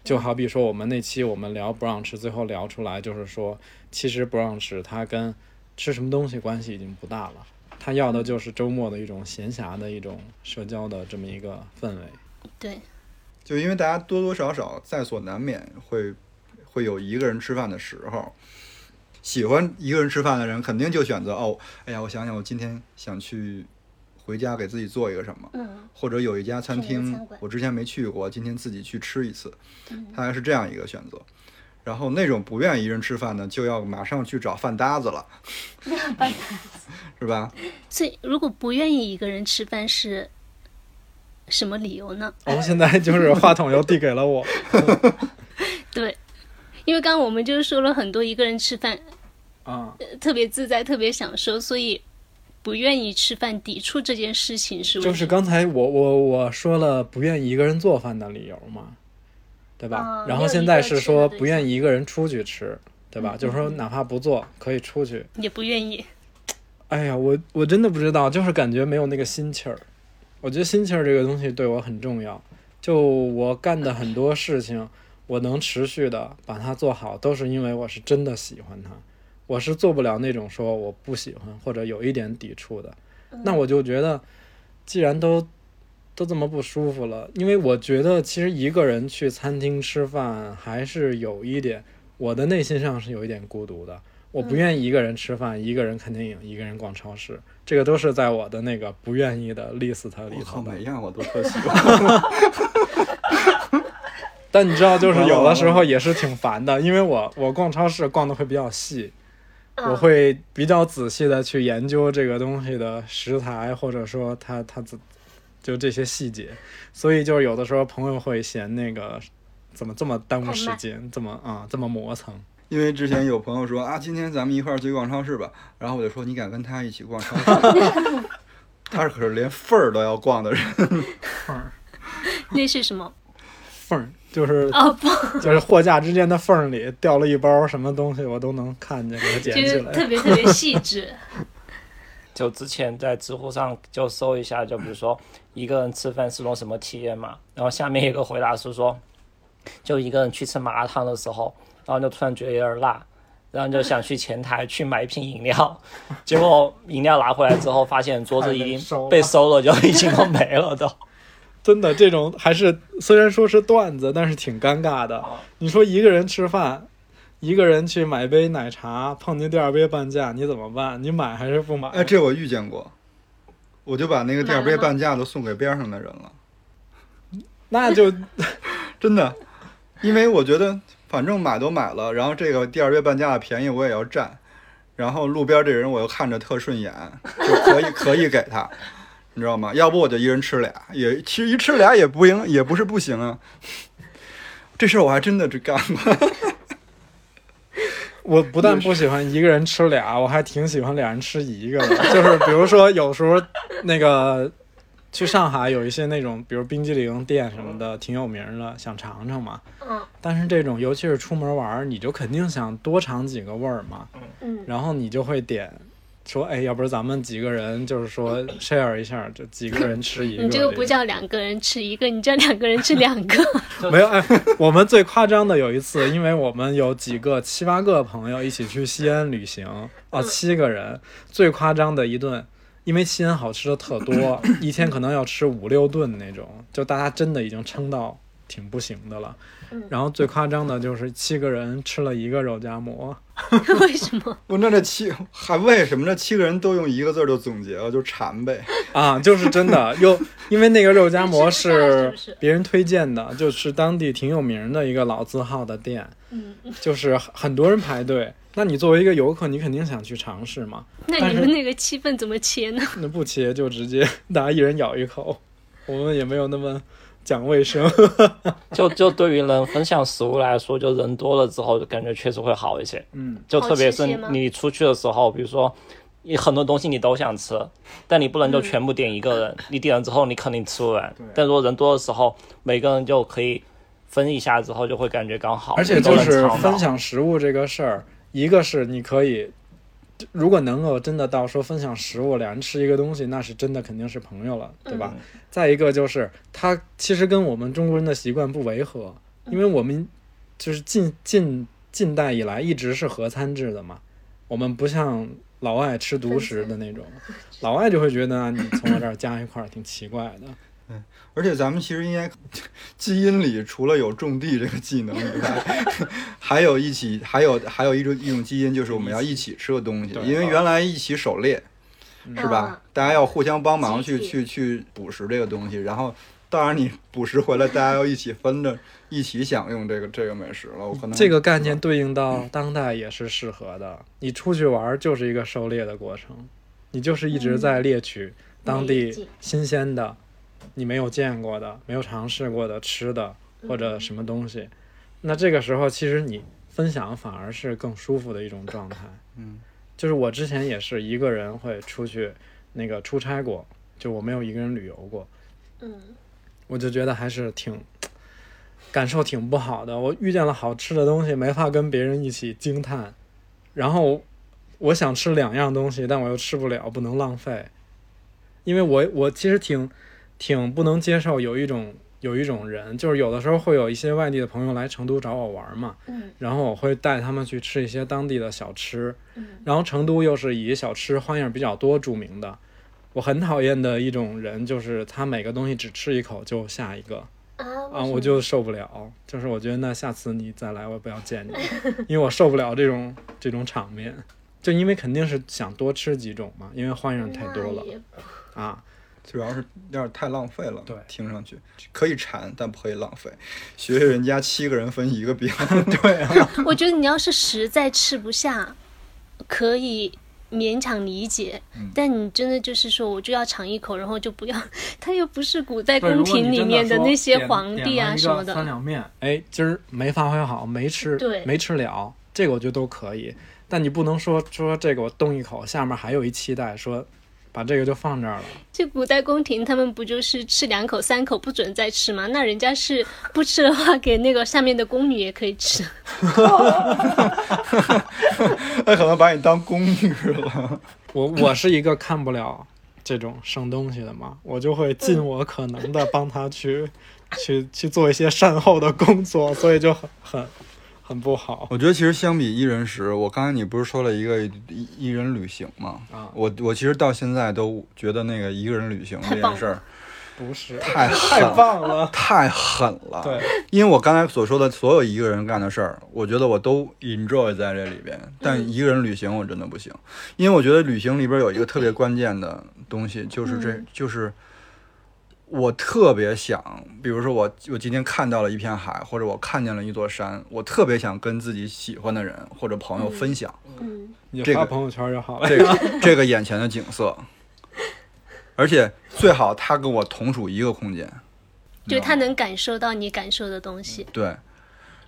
A: 就好比说我们那期我们聊 brunch，最后聊出来就是说，其实 brunch 它跟吃什么东西关系已经不大了，它要的就是周末的一种闲暇的一种社交的这么一个氛围。
D: 对，
B: 就因为大家多多少少在所难免会会有一个人吃饭的时候。喜欢一个人吃饭的人，肯定就选择哦，哎呀，我想想，我今天想去回家给自己做一个什么，
D: 嗯。
B: 或者有一家餐厅
D: 餐
B: 我之前没去过，今天自己去吃一次，
D: 嗯。
B: 大概是这样一个选择。然后那种不愿意一人吃饭的，就要马上去找饭搭子了，是吧？
D: 所以如果不愿意一个人吃饭是什么理由呢？
A: 我们现在就是话筒又递给了我，
D: 对，因为刚刚我们就是说了很多一个人吃饭
A: 啊，
D: 呃特别自在、特别享受，所以不愿意吃饭、抵触这件事情是为
A: 就是刚才我我我说了不愿意一个人做饭的理由嘛，对吧？
D: 啊
A: 然后现在是说不愿
D: 意
A: 意一个人出去吃，对吧？
D: 嗯
A: 就是说哪怕不做可以出去。
D: 也不愿意。
A: 哎呀，我我真的不知道，就是感觉没有那个心气儿。我觉得心气儿这个东西对我很重要。就我干的很多事情，我能持续的把它做好，都是因为我是真的喜欢它。我是做不了那种说我不喜欢或者有一点抵触的。那我就觉得，既然都都这么不舒服了，因为我觉得其实一个人去餐厅吃饭还是有一点，我的内心上是有一点孤独的。我不愿意一个人吃饭，一个人看电影，一个人逛超市，这个都是在我的那个不愿意的 list 里
B: 我靠，
A: 头。
B: 每样我都特喜欢。
A: 但你知道，就是有的时候也是挺烦的，因为我我逛超市逛的会比较细，
D: 嗯
A: 我会比较仔细的去研究这个东西的食材，或者说它它怎就这些细节，所以就是有的时候朋友会嫌那个怎么这么耽误时间，这么啊、这么磨蹭。
B: 因为之前有朋友说啊，今天咱们一块儿去逛超市吧，然后我就说你敢跟他一起逛超市？他可是连份儿都要逛的人，
D: 那是什么？
A: 缝儿就是
D: 哦 不，
A: 就是货架之间的缝儿里掉了一包什么东西，我都能看见，给它捡
D: 就是
A: 起来。
D: 特别特别细致。
C: 就之前在知乎上就搜一下，就比如说一个人吃饭是种什么体验嘛，然后下面一个回答是说，就一个人去吃麻辣烫的时候，然后就突然觉得有点辣，然后就想去前台去买一瓶饮料，结果饮料拿回来之后，发现桌子已经被收了，就已经都没了都。
A: 真的，这种还是虽然说是段子，但是挺尴尬的。你说一个人吃饭，一个人去买杯奶茶，碰见第二杯半价，你怎么办？你买还是不买？
B: 哎，这我遇见过，我就把那个第二杯半价都送给边上的人了，
A: 那就
B: 真的，因为我觉得反正买都买了，然后这个第二杯半价的便宜我也要占，然后路边这人我又看着特顺眼，就可以可以给他。你知道吗？要不我就一人吃俩，也其实一吃俩也不行，也不是不行啊。这事儿我还真的只干过。
A: 我不但不喜欢一个人吃俩，我还挺喜欢俩人吃一个的。就是比如说，有时候那个去上海有一些那种，比如冰激凌店什么的，挺有名的，想尝尝嘛。
D: 嗯
A: 但是这种，尤其是出门玩，你就肯定想多尝几个味儿嘛。
D: 嗯，
A: 然后你就会点说，哎，要不然咱们几个人就是说 share 一下，就几个人吃一个。
D: 你这个不叫两个人吃一个，你叫两个人吃两个。
A: 没有哎，我们最夸张的有一次，因为我们有几个七八个朋友一起去西安旅行，啊，七个人，最夸张的一顿，因为西安好吃的特多，一天可能要吃五六顿那种，就大家真的已经撑到挺不行的了。
D: 嗯
A: 然后最夸张的就是七个人吃了一个肉夹馍，
D: 为什么？
B: 我，那这七还为什么这七个人都用一个字儿就总结了，就馋呗？
A: 啊，就是真的，又因为那个肉夹馍
D: 是
A: 别人推荐的，就是当地挺有名的一个老字号的店，
D: 嗯，
A: 就是很多人排队。那你作为一个游客，你肯定想去尝试嘛。
D: 那你们那个气氛怎么切呢？
A: 那不切就直接大家一人咬一口，我们也没有那么讲卫生。
C: 就就对于人分享食物来说，就人多了之后，就感觉确实会好一些。
A: 嗯，
C: 就特别是你出去的时候，比如说你很多东西你都想吃，但你不能就全部点一个人，你点了之后你肯定吃不完。但如果人多的时候，每个人就可以分一下之后，就会感觉刚好，
A: 而且就是分享食物这个事儿，一个是你可以，如果能够真的到说分享食物，两人吃一个东西，那是真的肯定是朋友了，对吧？再一个就是它其实跟我们中国人的习惯不违和，因为我们就是近近近代以来一直是合餐制的嘛，我们不像老外吃独食的那种，老外就会觉得啊你从我这儿加一块儿挺奇怪的。
B: 而且咱们其实应该 基因里除了有种地这个技能以外，还有一起，还有还有一种一种基因，就是我们要一起吃个东西。
A: 对
B: 因为原来一起狩猎，是吧
D: 嗯？
B: 大家要互相帮忙去去去捕食这个东西，然后当然你捕食回来，大家要一起分着，一起享用这个这个美食了。我可能
A: 这个概念对应到当代也是适合的。你出去玩儿就是一个狩猎的过程，你就是一直在猎取当地新鲜的、你没有见过的、没有尝试过的吃的或者什么东西。那这个时候，其实你分享反而是更舒服的一种状态。
B: 嗯，
A: 就是我之前也是一个人会出去那个出差过，就我没有一个人旅游过。
D: 嗯，
A: 我就觉得还是挺感受挺不好的。我遇见了好吃的东西，没法跟别人一起惊叹，然后我想吃两样东西，但我又吃不了，不能浪费。因为我我其实挺挺不能接受有一种有一种人，就是有的时候会有一些外地的朋友来成都找我玩嘛，
D: 嗯
A: 然后我会带他们去吃一些当地的小吃，
D: 嗯
A: 然后成都又是以小吃花样比较多著名的。我很讨厌的一种人，就是他每个东西只吃一口就下一个
D: 啊
A: 啊，我就受不了。就是我觉得那下次你再来，我不要见你，因为我受不了这种这种场面。就因为肯定是想多吃几种嘛，因为花样太多了啊。
B: 主要是有点太浪费了。
A: 对
B: 听上去可以馋，但不可以浪费。学学人家七个人分一个饼，
A: 对啊，
D: 我觉得你要是实在吃不下，可以勉强理解，
A: 嗯
D: 但你真的就是说我就要尝一口，然后就不要，他又不是古代宫廷里面
A: 的
D: 那些皇帝啊什么的，
A: 三两面，哎，今儿没发挥好，没吃，
D: 对
A: 没吃了，这个我觉得都可以。但你不能说说这个我动一口，下面还有一期待，说把这个就放这儿了。
D: 这古代宫廷他们不就是吃两口三口不准再吃吗？那人家是不吃的话，给那个下面的宫女也可以吃。
B: 那可能把你当宫女了。
A: 我我是一个看不了这种剩东西的嘛，我就会尽我可能的帮他去去去做一些善后的工作，所以就很很很不好。
B: 我觉得其实相比一人食，我刚才你不是说了一个一一人旅行吗？
A: 啊
B: 我我其实到现在都觉得那个一个人旅行这件事儿
A: 不是
B: 太
A: 太
B: 狠
A: 棒了，
B: 太狠了。
A: 对，
B: 因为我刚才所说的所有一个人干的事儿，我觉得我都 enjoy 在这里边，但一个人旅行我真的不行，因为我觉得旅行里边有一个特别关键的东西，就是这就是我特别想，比如说我我今天看到了一片海，或者我看见了一座山，我特别想跟自己喜欢的人或者朋友分享
D: 嗯，
A: 你
B: 这个
A: 发朋友圈就好了。
B: 这个这个眼前的景色，而且最好他跟我同处一个空间。
D: 就他能感受到你感受的东西。
B: 对，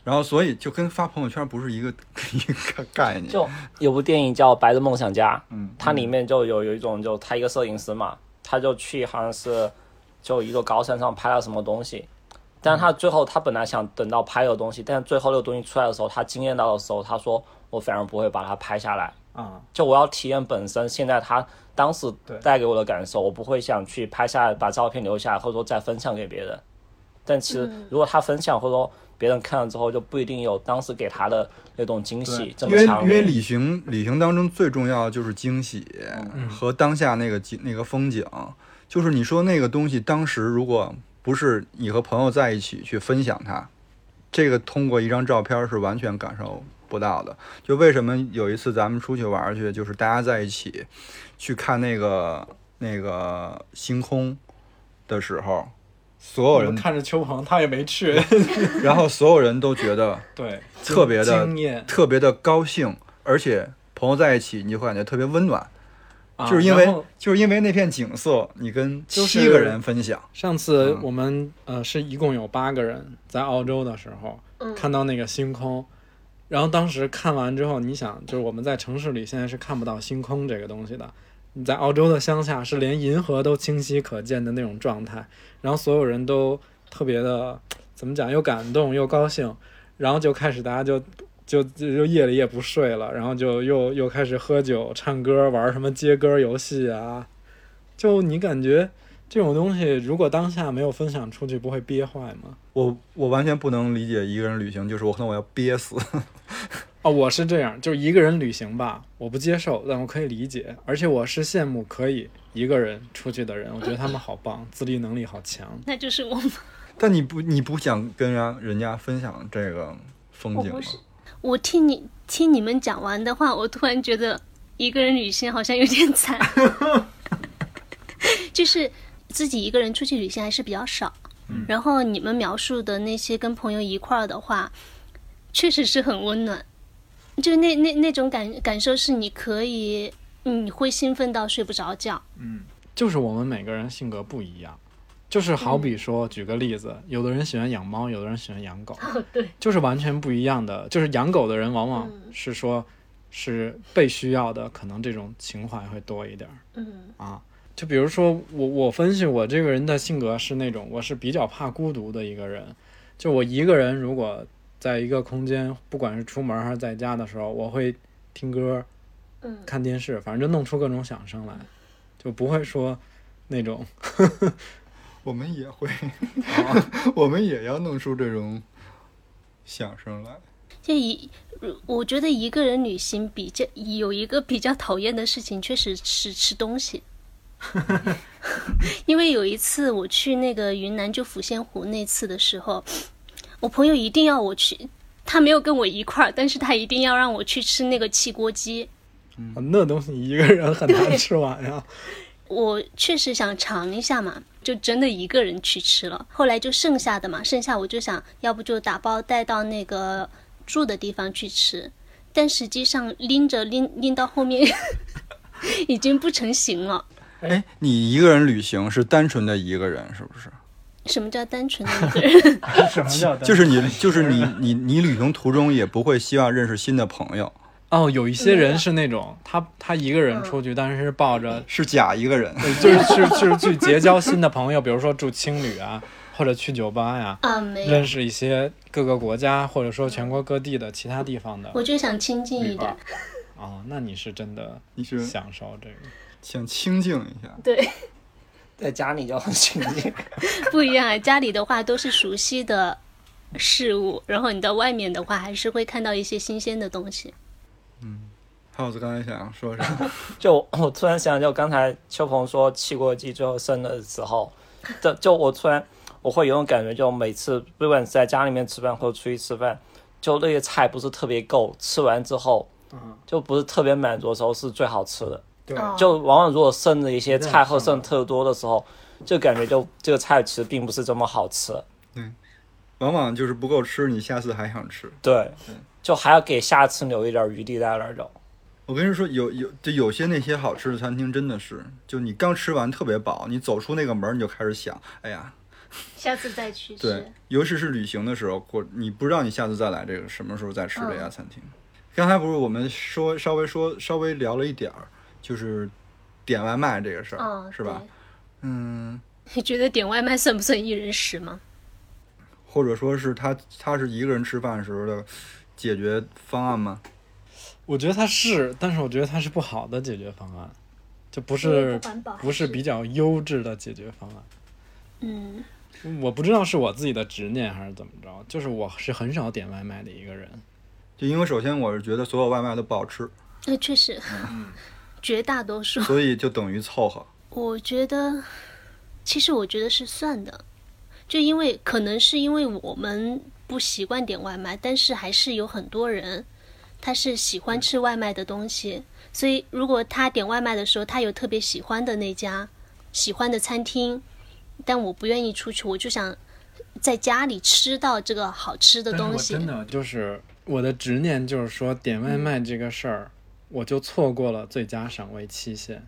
B: 然后所以就跟发朋友圈不是一个 一个概念。
C: 就有部电影叫《白日梦想家》，
B: 嗯，
C: 它里面就有有一种，就他一个摄影师嘛，他就去好像是就一座高山上拍了什么东西，但是他最后他本来想等到拍的东西，但是最后那个东西出来的时候，他惊艳到的时候，他说我反而不会把它拍下来，
A: 啊，
C: 就我要体验本身现在他当时带给我的感受，我不会想去拍下来把照片留下来，或者说再分享给别人。但其实如果他分享，或者说别人看了之后，就不一定有当时给他的那种惊喜这
B: 因为
C: 么强烈。
B: 因为旅行旅行当中最重要的就是惊喜和当下那个景那个风景，就是你说那个东西当时如果不是你和朋友在一起去分享它，这个通过一张照片是完全感受不到的。就为什么有一次咱们出去玩去，就是大家在一起去看那个那个星空的时候，所有人，
A: 看着邱鹏，他也没去，
B: 然后所有人都觉得
A: 对，
B: 特别的特别的高兴，而且朋友在一起，你就会感觉特别温暖。
A: 啊
B: 就是因为就是因为那片景色，你跟
A: 就是
B: 七个人分享，
A: 上次
B: 嗯
A: 我们、呃是一共有八个人在澳洲的时候，
D: 嗯
A: 看到那个星空，然后当时看完之后，你想，就是我们在城市里现在是看不到星空这个东西的，你在澳洲的乡下是连银河都清晰可见的那种状态，然后所有人都特别的怎么讲，又感动又高兴，然后就开始大家就。就就就夜里也不睡了，然后就又又开始喝酒、唱歌、玩什么接歌游戏啊，就你感觉这种东西，如果当下没有分享出去，不会憋坏吗？
B: 我我完全不能理解一个人旅行，就是我可能我要憋死。
A: 哦，我是这样，就是一个人旅行吧，我不接受，但我可以理解，而且我是羡慕可以一个人出去的人，我觉得他们好棒，自立能力好强。
D: 那就是我们。
B: 但你不你不想跟人家人家分享这个风景吗？
D: 我听你听你们讲完的话，我突然觉得一个人旅行好像有点惨，就是自己一个人出去旅行还是比较少。然后你们描述的那些跟朋友一块儿的话，确实是很温暖，就那那那种感感受是你可以，你会兴奋到睡不着觉。嗯。
A: 就是我们每个人性格不一样，就是好比说，举个例子，有的人喜欢养猫，有的人喜欢养狗，
D: 哦，对，
A: 就是完全不一样的。就是养狗的人往往是说，是被需要的，可能这种情怀会多一点儿。
D: 嗯
A: 啊，就比如说我我分析我这个人的性格是那种我是比较怕孤独的一个人，就我一个人如果在一个空间，不管是出门还是在家的时候，我会听歌、
D: 嗯，
A: 看电视，反正就弄出各种响声来，就不会说那种
B: 我们也会，
A: 啊
B: 我们也要弄出这种响声来。
D: 就一，我觉得一个人旅行比较有一个比较讨厌的事情，确实是吃东西。因为有一次我去那个云南就抚仙湖那次的时候，我朋友一定要我去，他没有跟我一块儿，但是他一定要让我去吃那个汽锅鸡。
A: 那东西一个人很难吃完呀。
D: 我确实想尝一下嘛，就真的一个人去吃了。后来就剩下的嘛，剩下我就想要不就打包带到那个住的地方去吃，但实际上拎着拎拎到后面 已经不成形了。
B: 哎，你一个人旅行是单纯的一个人，是不是？
D: 什么叫单纯的一个人？
A: 什么叫
B: 就是你，就是你，你，你旅行途中也不会希望认识新的朋友，
A: 哦，有一些人是那种他他一个人出去，但是是抱着
B: 是假一个人。
A: 对就是去就是去结交新的朋友，比如说住青旅啊，或者去酒吧呀，
D: 啊，没有
A: 认，识一些各个国家或者说全国各地的其他地方的
D: 我就想亲近一点。
A: 哦，那你是真的
B: 你是
A: 享受这个。
B: 想清静一下，
D: 对，
C: 在家里就很清静。
D: 不一样啊。家里的话都是熟悉的事物，然后你到外面的话，还是会看到一些新鲜的东西。
B: 耗子刚才想说啥？
C: 就我突然想，就刚才秋鹏说汽锅鸡最后剩的时候，就就我突然我会有种感觉，就每次不管是在家里面吃饭或者出去吃饭，就那些菜不是特别够，吃完之后
A: 嗯，
C: 就不是特别满足的时候是最好吃的。就往往如果剩的一些菜或
A: 剩
C: 剩特多的时候，就感觉就这个菜其实并不是这么好吃。
B: 往往就是不够吃，你下次还想吃。
C: 对，就还要给下次留一点余地在那儿就。
B: 我跟你说，有有就有些那些好吃的餐厅，真的是，就你刚吃完特别饱，你走出那个门儿你就开始想，哎呀，
D: 下次再去吃。
B: 对，尤其是旅行的时候，或你不知道你下次再来这个什么时候再吃这家餐厅。刚才不是我们说稍微说稍微聊了一点儿，就是点外卖这个事儿，
D: 嗯，
B: 是吧？嗯，
D: 你觉得点外卖算不算一人食吗？
B: 或者说是他他是一个人吃饭时候的解决方案吗？
A: 我觉得它是，但是我觉得它是不好的解决方案，就不是不是比较优质的解决方案。
D: 嗯，
A: 我不知道是我自己的执念还是怎么着，就是我是很少点外卖的一个人。
B: 就因为首先我是觉得所有外卖都不好吃，
D: 那确实，
A: 嗯
D: 绝大多数。
B: 所以就等于凑合。
D: 我觉得，其实我觉得是算的，就因为可能是因为我们不习惯点外卖，但是还是有很多人他是喜欢吃外卖的东西，所以如果他点外卖的时候，他有特别喜欢的那家喜欢的餐厅，但我不愿意出去，我就想在家里吃到这个好吃的东西。
A: 真的就是我的执念，就是说点外卖这个事儿，我就错过了最佳赏味期限。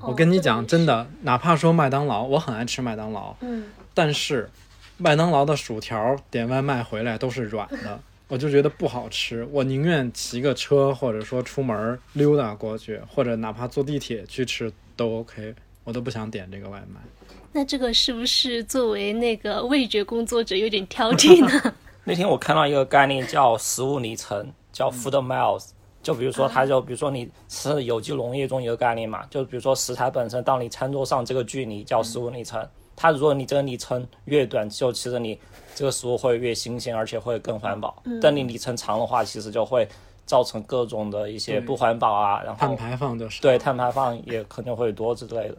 A: 我
D: 哦
A: 跟你讲，真，的，哪怕说麦当劳，我很爱吃麦当劳，
D: 嗯，
A: 但是麦当劳的薯条点外卖回来都是软的，我就觉得不好吃。我宁愿骑个车，或者说出门溜达过去，或者哪怕坐地铁去吃都 OK，我都不想点这个外卖。
D: 那这个是不是作为那个味觉工作者有点挑剔呢？
C: 那天我看到一个概念叫食物里程，叫 food miles。就比如说，它就比如说你吃有机农业中一个概念嘛，就比如说食材本身到你餐桌上这个距离叫食物里程。它如果你这个里程越短，就其实你这个食物会越新鲜，而且会更环保。但你里程长的话，其实就会造成各种的一些不环保啊，然后碳
A: 排放就是
C: 对碳排放也可能会多之类的。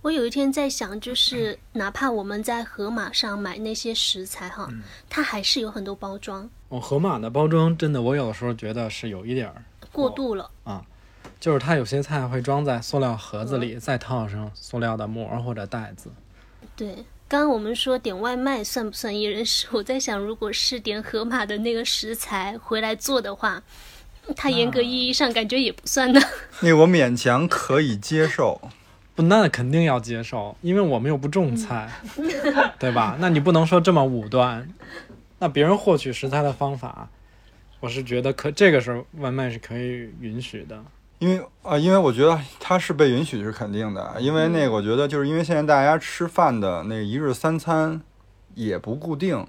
D: 我有一天在想，就是哪怕我们在盒马上买那些食材哈，它还是有很多包装
A: 哦盒马的包装真的，我有的时候觉得是有一点儿，
D: 过度了啊。
A: 就是它有些菜会装在塑料盒子里，再套上塑料的膜或者袋子。
D: 对，刚刚我们说点外卖算不算一人食？我在想，如果是点盒马的那个食材回来做的话，它严格意义上感觉也不算的。
B: 那个我勉强可以接受。
A: 不，那肯定要接受，因为我们又不种菜，对吧？那你不能说这么武断。那别人获取食材的方法，我是觉得可这个是外卖是可以允许的。
B: 因为啊、因为我觉得它是被允许是肯定的，因为那个我觉得就是因为现在大家吃饭的那一日三餐也不固定，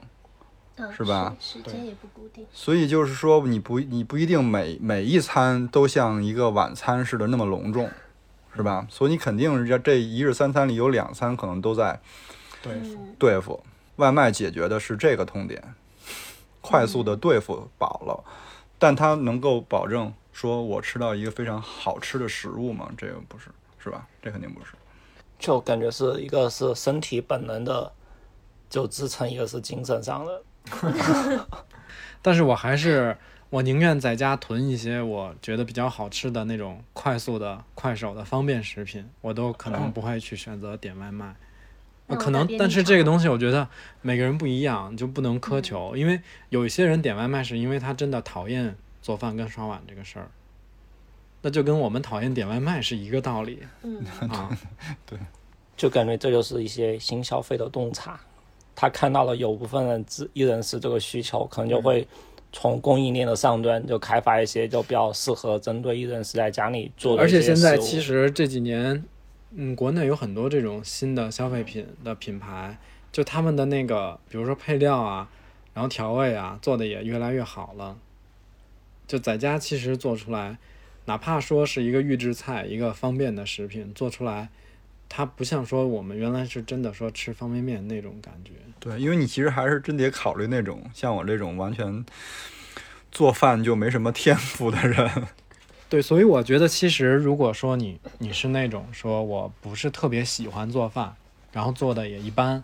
D: 嗯，
B: 是吧
D: 时间也不固定。
B: 所以就是说你不你不一定每每一餐都像一个晚餐似的那么隆重，是吧？所以你肯定这这一日三餐里有两餐可能都在
A: 对，
D: 付，
B: 对付。外卖解决的是这个痛点，快速的对付饱了，但它能够保证说我吃到一个非常好吃的食物吗？这个不是，是吧？这肯定不是。
C: 就感觉是一个是身体本能的就支撑，一个是精神上的。
A: 但是我还是我宁愿在家囤一些我觉得比较好吃的那种快速的、快手的方便食品，我都可能不会去选择点外卖。可能但是这个东西我觉得每个人不一样，就不能苛求，因为有一些人点外卖是因为他真的讨厌做饭跟刷碗这个事儿，那就跟我们讨厌点外卖是一个道理
D: 嗯，
A: 啊。
C: 就感觉这就是一些新消费的洞察。他看到了有部分人自一人是这个需求，可能就会从供应链的上端就开发一些就比较适合针对一人是在家里做的
A: 而。且现在其实这几年，嗯，国内有很多这种新的消费品的品牌，就他们的那个，比如说配料啊，然后调味啊，做的也越来越好了。就在家其实做出来，哪怕说是一个预制菜，一个方便的食品，做出来，它不像说我们原来是真的说吃方便面那种感觉。
B: 对，因为你其实还是真得考虑那种像我这种完全做饭就没什么天赋的人。
A: 对，所以我觉得其实如果说你你是那种说我不是特别喜欢做饭，然后做的也一般，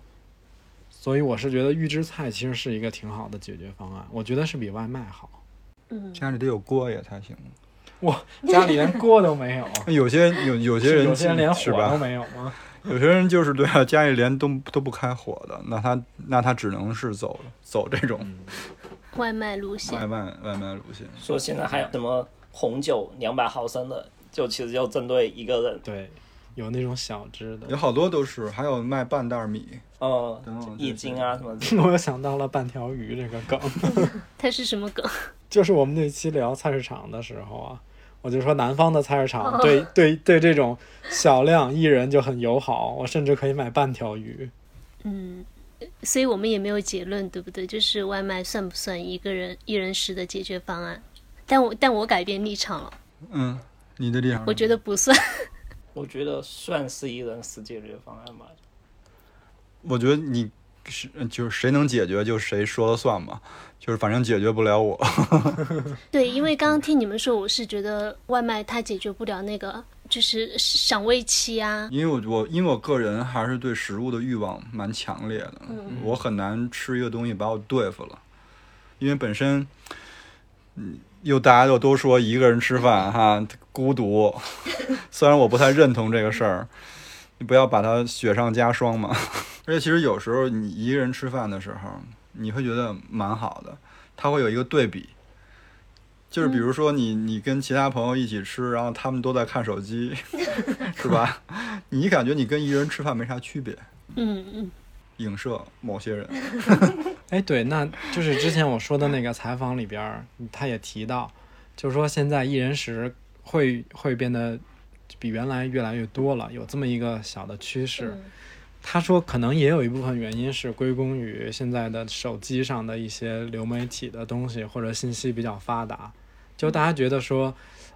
A: 所以我是觉得预制菜其实是一个挺好的解决方案，我觉得是比外卖好。
D: 嗯，
B: 家里得有锅也才行。
A: 哇，家里连锅都没有，
B: 有些有有些人
A: 有些人连火都？没有吗？
B: 有些人就是对啊，家里连都都不开火的，那他那他只能是走走这种
A: 嗯，
D: 外卖路线外。
B: 卖外卖路线。
C: 说现在还有什么红酒两百毫升的，就其实就针对一个人。
A: 对，有那种小只的
B: 有。好多都是，还有卖半袋米，
C: 哦
B: 等等，
C: 一斤啊什么的。
A: 我又想到了半条鱼这个梗，
D: 它是什么梗？
A: 就是我们那期聊菜市场的时候啊，我就说南方的菜市场
D: 哦
A: 对对对这种小量一人就很友好，我甚至可以买半条鱼。
D: 嗯，所以我们也没有结论，对不对？就是外卖算不算一个人一人食的解决方案？但我但我改变立场了，
B: 嗯，你的立场？
D: 我觉得不算。
C: 我觉得算是一人食解决方案吧。
B: 我觉得你是就是谁能解决就谁说了算嘛，就是反正解决不了我。
D: 对，因为刚刚听你们说，我是觉得外卖它解决不了那个就是赏味期啊。
B: 因为我我因为我个人还是对食物的欲望蛮强烈的，我很难吃一个东西把我对付了，因为本身，嗯，又大家又都说一个人吃饭哈孤独，虽然我不太认同这个事儿，你不要把它雪上加霜嘛。而且其实有时候你一个人吃饭的时候，你会觉得蛮好的，它会有一个对比。就是比如说你你跟其他朋友一起吃，然后他们都在看手机，是吧？你感觉你跟一个人吃饭没啥区别，
D: 嗯嗯，
B: 影射某些人。
A: 哎，对，那就是之前我说的那个采访里边儿，他也提到，就是说现在一人食会会变得比原来越来越多了，有这么一个小的趋势。他说，可能也有一部分原因是归功于现在的手机上的一些流媒体的东西或者信息比较发达，就大家觉得说，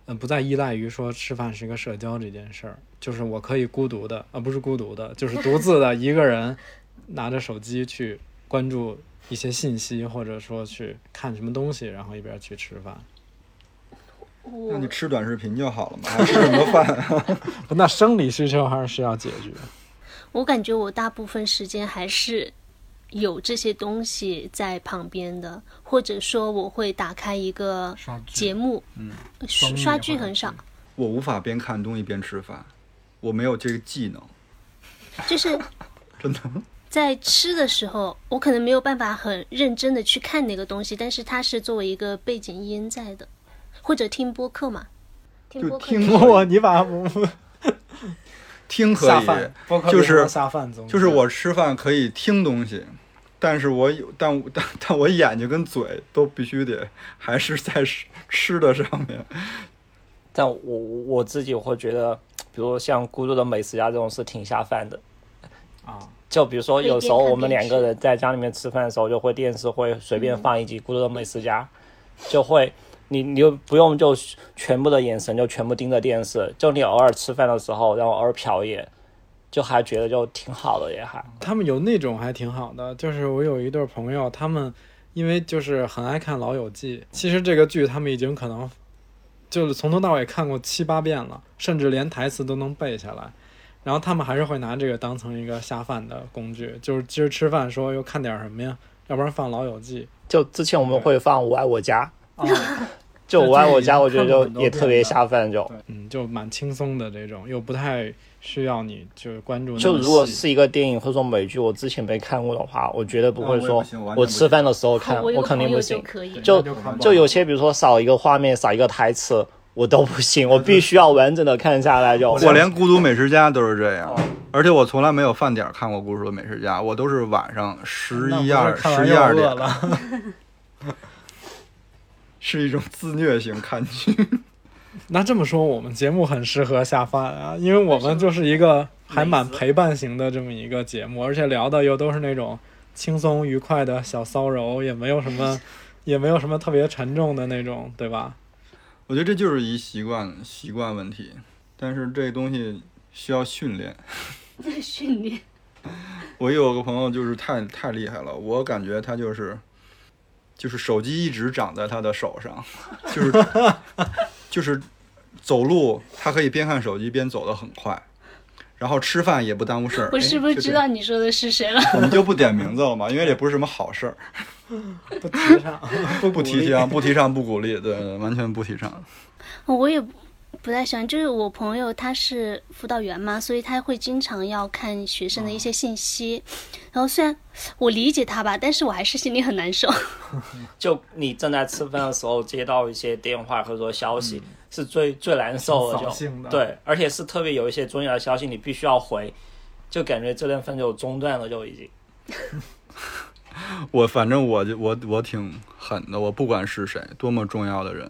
A: 嗯、不再依赖于说吃饭是一个社交这件事儿，就是我可以孤独的，呃，不是孤独的，就是独自的一个人拿着手机去关注一些信息，或者说去看什么东西，然后一边去吃饭。
B: 那你吃短视频就好了嘛，还吃什么饭？
A: 不，那生理需求还是需要解决。
D: 我感觉我大部分时间还是有这些东西在旁边的，或者说我会打开一个
A: 刷剧
D: 节目，
B: 嗯，
D: 刷刷剧很少，
B: 我无法边看东西边吃饭，我没有这个技能，
D: 就是
B: 真的。
D: 在吃的时候，我可能没有办法很认真的去看那个东西，但是它是作为一个背景音在的，或者听播客嘛，听
B: 就
D: 播客
B: 听
D: 也是
A: 我你把我
B: 听可以，
A: 播客
B: 就是
A: 下饭
B: 就是我吃饭可以听东西，但是我有，但但但我眼睛跟嘴都必须得还是在吃吃的上面。
C: 但我我自己会觉得，比如像《孤独的美食家》这种是挺下饭的。
A: 啊，
C: 就比如说，有时候我们两个人在家里面吃饭的时候，就会电视会随便放一集《孤独的美食家》，就会你你就不用就全部的眼神就全部盯着电视，就你偶尔吃饭的时候，然后偶尔瞟一眼，就还觉得就挺好的，也还。
A: 他们有那种还挺好的，就是我有一对朋友，他们因为就是很爱看《老友记》，其实这个剧他们已经可能就是从头到尾看过七八遍了，甚至连台词都能背下来。然后他们还是会拿这个当成一个下饭的工具，就是今儿吃饭说又看点什么呀，要不然放《老友记
C: 就之前我们会放《我爱我家》，》
A: 啊，
C: 就《我爱我家》，我觉得就也特别下饭，就
A: 嗯，就蛮轻松的这种，又不太需要你就是关注
C: 就如果是一个电影或者说美剧，我之前没看过的话，我绝对不会说
B: 我
C: 吃饭的时候看，
D: 我
C: 肯定不行
D: 就。
C: 就有些比如说少一个画面、少一个台词，我都不行，我必须要完整的看下来就。
B: 我连《孤独美食家》都是这样
A: 哦，
B: 而且我从来没有饭点看过《孤独的美食家》，我都是晚上十一二十一二点，
A: 了。
B: 是一种自虐型看剧。
A: 那这么说，我们节目很适合下饭啊，因为我们就是一个还蛮陪伴型的这么一个节目，而且聊的又都是那种轻松愉快的小骚扰，也没有什么，也没有什么特别沉重的那种，对吧？
B: 我觉得这就是一习惯习惯问题，但是这东西需要训练。
D: 训练。
B: 我有个朋友就是太太厉害了，我感觉他就是，就是手机一直长在他的手上，就是就是走路他可以边看手机边走得很快，然后吃饭也不耽误事儿。
D: 我是不是知道你说的是谁了？
B: 我们就不点名字了嘛，因为这不是什么好事儿，
A: 不提倡，不
B: 不提倡，不提倡，不鼓励，对，对完全不提倡。
D: 我也不太喜欢，就是我朋友他是辅导员嘛，所以他会经常要看学生的一些信息。然后虽然我理解他吧，但是我还是心里很难受。
C: 就你正在吃饭的时候接到一些电话或者说消息，是最最难受的，就
A: 兴的
C: 对，而且是特别有一些重要的消息你必须要回，就感觉这顿饭就中断了，就已经。
B: 我反正我就我我挺狠的，我不管是谁，多么重要的人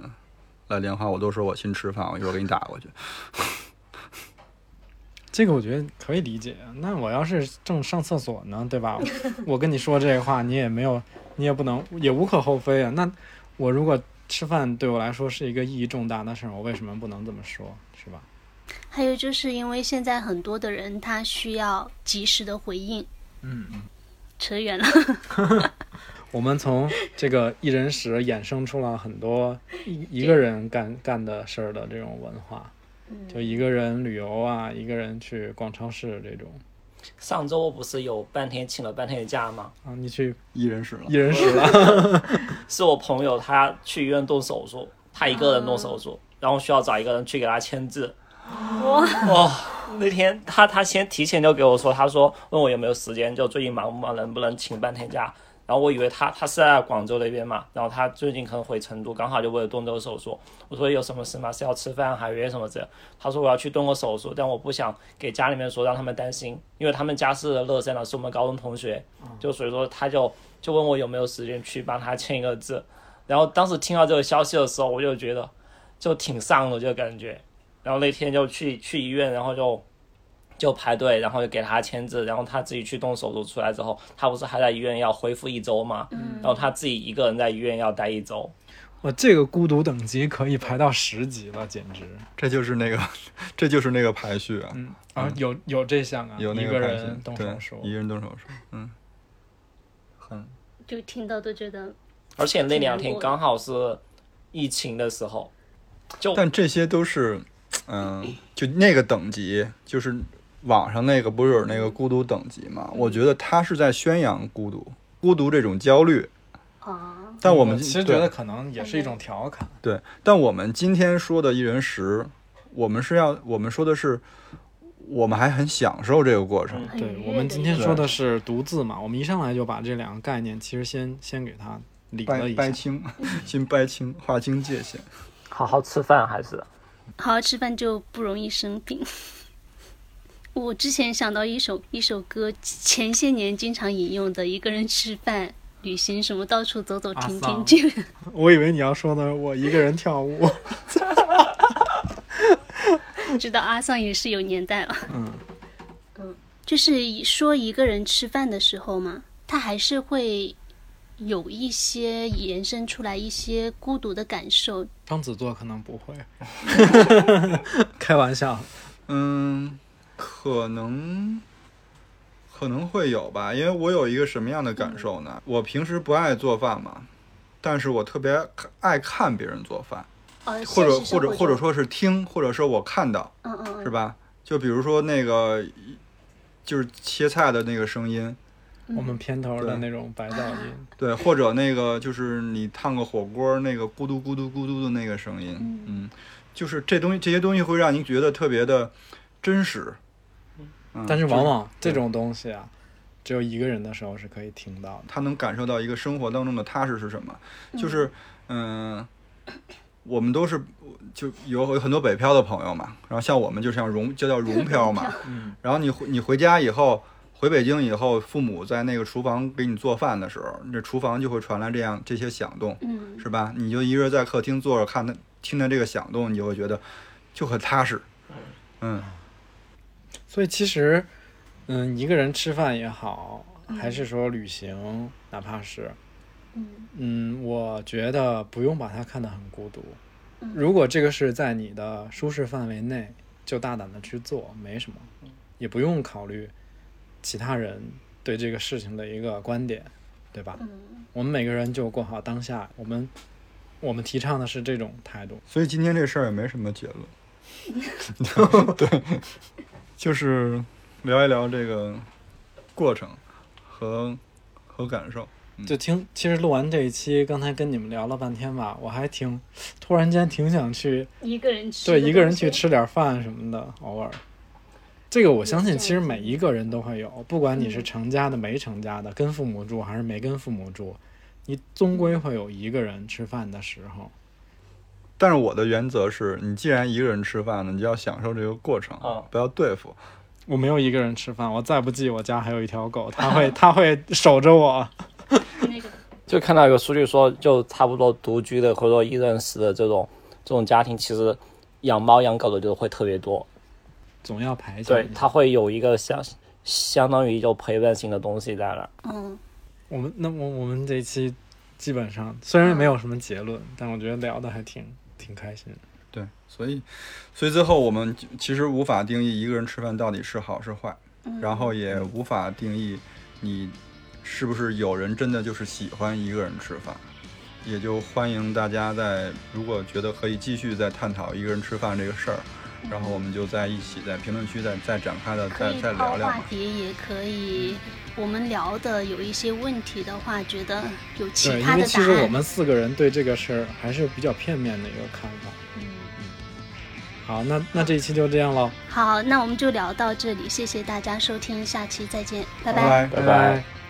B: 来电话，我都说我先吃饭，我一会儿给你打过去。
A: 这个我觉得可以理解。那我要是正上厕所呢，对吧？我跟你说这个话，你也没有，你也不能，也无可厚非啊。那我如果吃饭对我来说是一个意义重大的事儿，我为什么不能这么说，是吧？
D: 还有就是因为现在很多的人他需要及时的回应。
A: 嗯嗯。
D: 扯远了，
A: 我们从这个一人食衍生出了很多一一个人干干的事儿的这种文化。就一个人旅游啊，一个人去逛超市这种
C: 上周不是有半天请了半天的假吗？
A: 啊，你去
B: 一人食了
A: 一。人食了，
C: 是我朋友他去医院动手术，他一个人动手术，然后需要找一个人去给他签字。哇、那天他他先提前就给我说，他说问我有没有时间，就最近忙不忙，能不能请半天假。然后我以为他他是在广州那边嘛，然后他最近可能回成都，刚好就为了动这个手术。我说有什么事吗？是要吃饭还约什么的？他说我要去动个手术，但我不想给家里面说，让他们担心，因为他们家是乐山的，是我们高中同学，就所以说他就就问我有没有时间去帮他签一个字。然后当时听到这个消息的时候，我就觉得就挺丧的，就感觉。然后那天就去去医院，然后就就排队，然后就给他签字，然后他自己去动手术出来之后，他不是还在医院要恢复一周嘛，然后他自己一个人在医院要待一周。
A: 我这个孤独等级可以排到十级了，简直。
B: 这就是那个，这就是那个排序啊，
A: 嗯啊，有有这项啊，
B: 有那
A: 一个人动
B: 对
A: 手术，
B: 一个人动手术，嗯，很
D: 就听到都觉得
C: 而且那两天刚好是疫情的时候，就
B: 但这些都是，嗯，就那个等级，就是网上那个不是有那个孤独等级嘛？我觉得他是在宣扬孤独，孤独这种焦虑。
D: 啊，
B: 但我们
A: 其实觉得可能也是一种调侃。
B: 对，但我们今天说的一人食，我们是要我们说的是，我们还很享受这个过程。
D: 很
A: 对我们今天说的是独自嘛，我们一上来就把这两个概念其实先先给它理了一下。
B: 掰清，先掰清，划清界限。
C: 好好吃饭还是
D: 好好吃饭就不容易生病。我之前想到一首一首歌，前些年经常引用的，一个人吃饭、旅行什么，到处走走停停，
A: 阿桑
D: 就
A: 我以为你要说呢我一个人跳舞。
D: 知道阿桑也是有年代了。
A: 嗯
D: 嗯，就是说一个人吃饭的时候嘛，他还是会有一些延伸出来一些孤独的感受。
A: 双子座可能不会，开玩笑。
B: 嗯，可能可能会有吧，因为我有一个什么样的感受呢？我平时不爱做饭嘛，但是我特别爱看别人做饭，
D: 呃，
B: 或者或者或者说是听，或者说我看到，
D: 嗯嗯嗯，
B: 是吧？就比如说那个就是切菜的那个声音，
A: 我们片头的那种白噪音，
B: 对，或者那个就是你烫个火锅那个咕嘟咕嘟咕嘟的那个声音，
D: 嗯。
B: 嗯，就是这东西这些东西会让您觉得特别的真实。嗯
A: 但是往往这种东西啊，只有一个人的时候是可以听到的。
B: 他能感受到一个生活当中的踏实是什么，就是嗯、我们都是就有有很多北漂的朋友嘛，然后像我们就像融就叫融漂嘛，
A: 嗯，
B: 然后你回你回家以后。回北京以后，父母在那个厨房给你做饭的时候，那厨房就会传来这样这些响动，
D: 嗯
B: 是吧？你就一个人在客厅坐着看他听着这个响动，你就会觉得就很踏实。嗯，
A: 所以其实，嗯，一个人吃饭也好，还是说旅行，哪怕是，
D: 嗯
A: 嗯，我觉得不用把它看得很孤独。
D: 嗯
A: 如果这个是在你的舒适范围内，就大胆的去做，没什么，也不用考虑其他人对这个事情的一个观点，对吧？
D: 嗯
A: 我们每个人就过好当下，我们我们提倡的是这种态度。
B: 所以今天这事儿也没什么结论。对，就是聊一聊这个过程和和感受。
A: 就听，其实录完这一期，刚才跟你们聊了半天吧，我还挺突然间挺想去，
D: 一个人吃，
A: 对，一个人去。吃点饭什么的，偶尔。这个我相信，其实每一个人都会有，不管你是成家的、没成家的，跟父母住还是没跟父母住，你终归会有一个人吃饭的时候。
B: 但是我的原则是你既然一个人吃饭呢，你就要享受这个过程，
C: 嗯
B: 不要对付。
A: 我没有一个人吃饭，我再不济，我家还有一条狗，它会 它会守着我。
D: 那 个
C: 就看到有个数据说，就差不多独居的或者说一人食的这种这种家庭，其实养猫养狗的就会特别多。
A: 总要排解一，下。
C: 对它会有一个相相当于就陪伴性的东西在那儿。
D: 嗯，
A: 我们那我我们这一期基本上虽然没有什么结论，但我觉得聊的还挺挺开心的。
B: 对，所以所以最后我们其实无法定义一个人吃饭到底是好是坏，然后也无法定义你是不是有人真的就是喜欢一个人吃饭。也就欢迎大家在如果觉得可以继续再探讨一个人吃饭这个事儿，然后我们就在一起在评论区再再展开的再再聊聊嘛。
D: 话题，也可以我们聊的有一些问题的话，觉得有其
A: 对，因
D: 他的答
A: 为其实我。们四个人对这个事儿还是比较片面的一个看法。
D: 嗯嗯，
A: 好，那那这一期就这样喽，
D: 好，那我们就聊到这里，谢谢大家收听，下期再见，拜
B: 拜拜
C: 拜拜。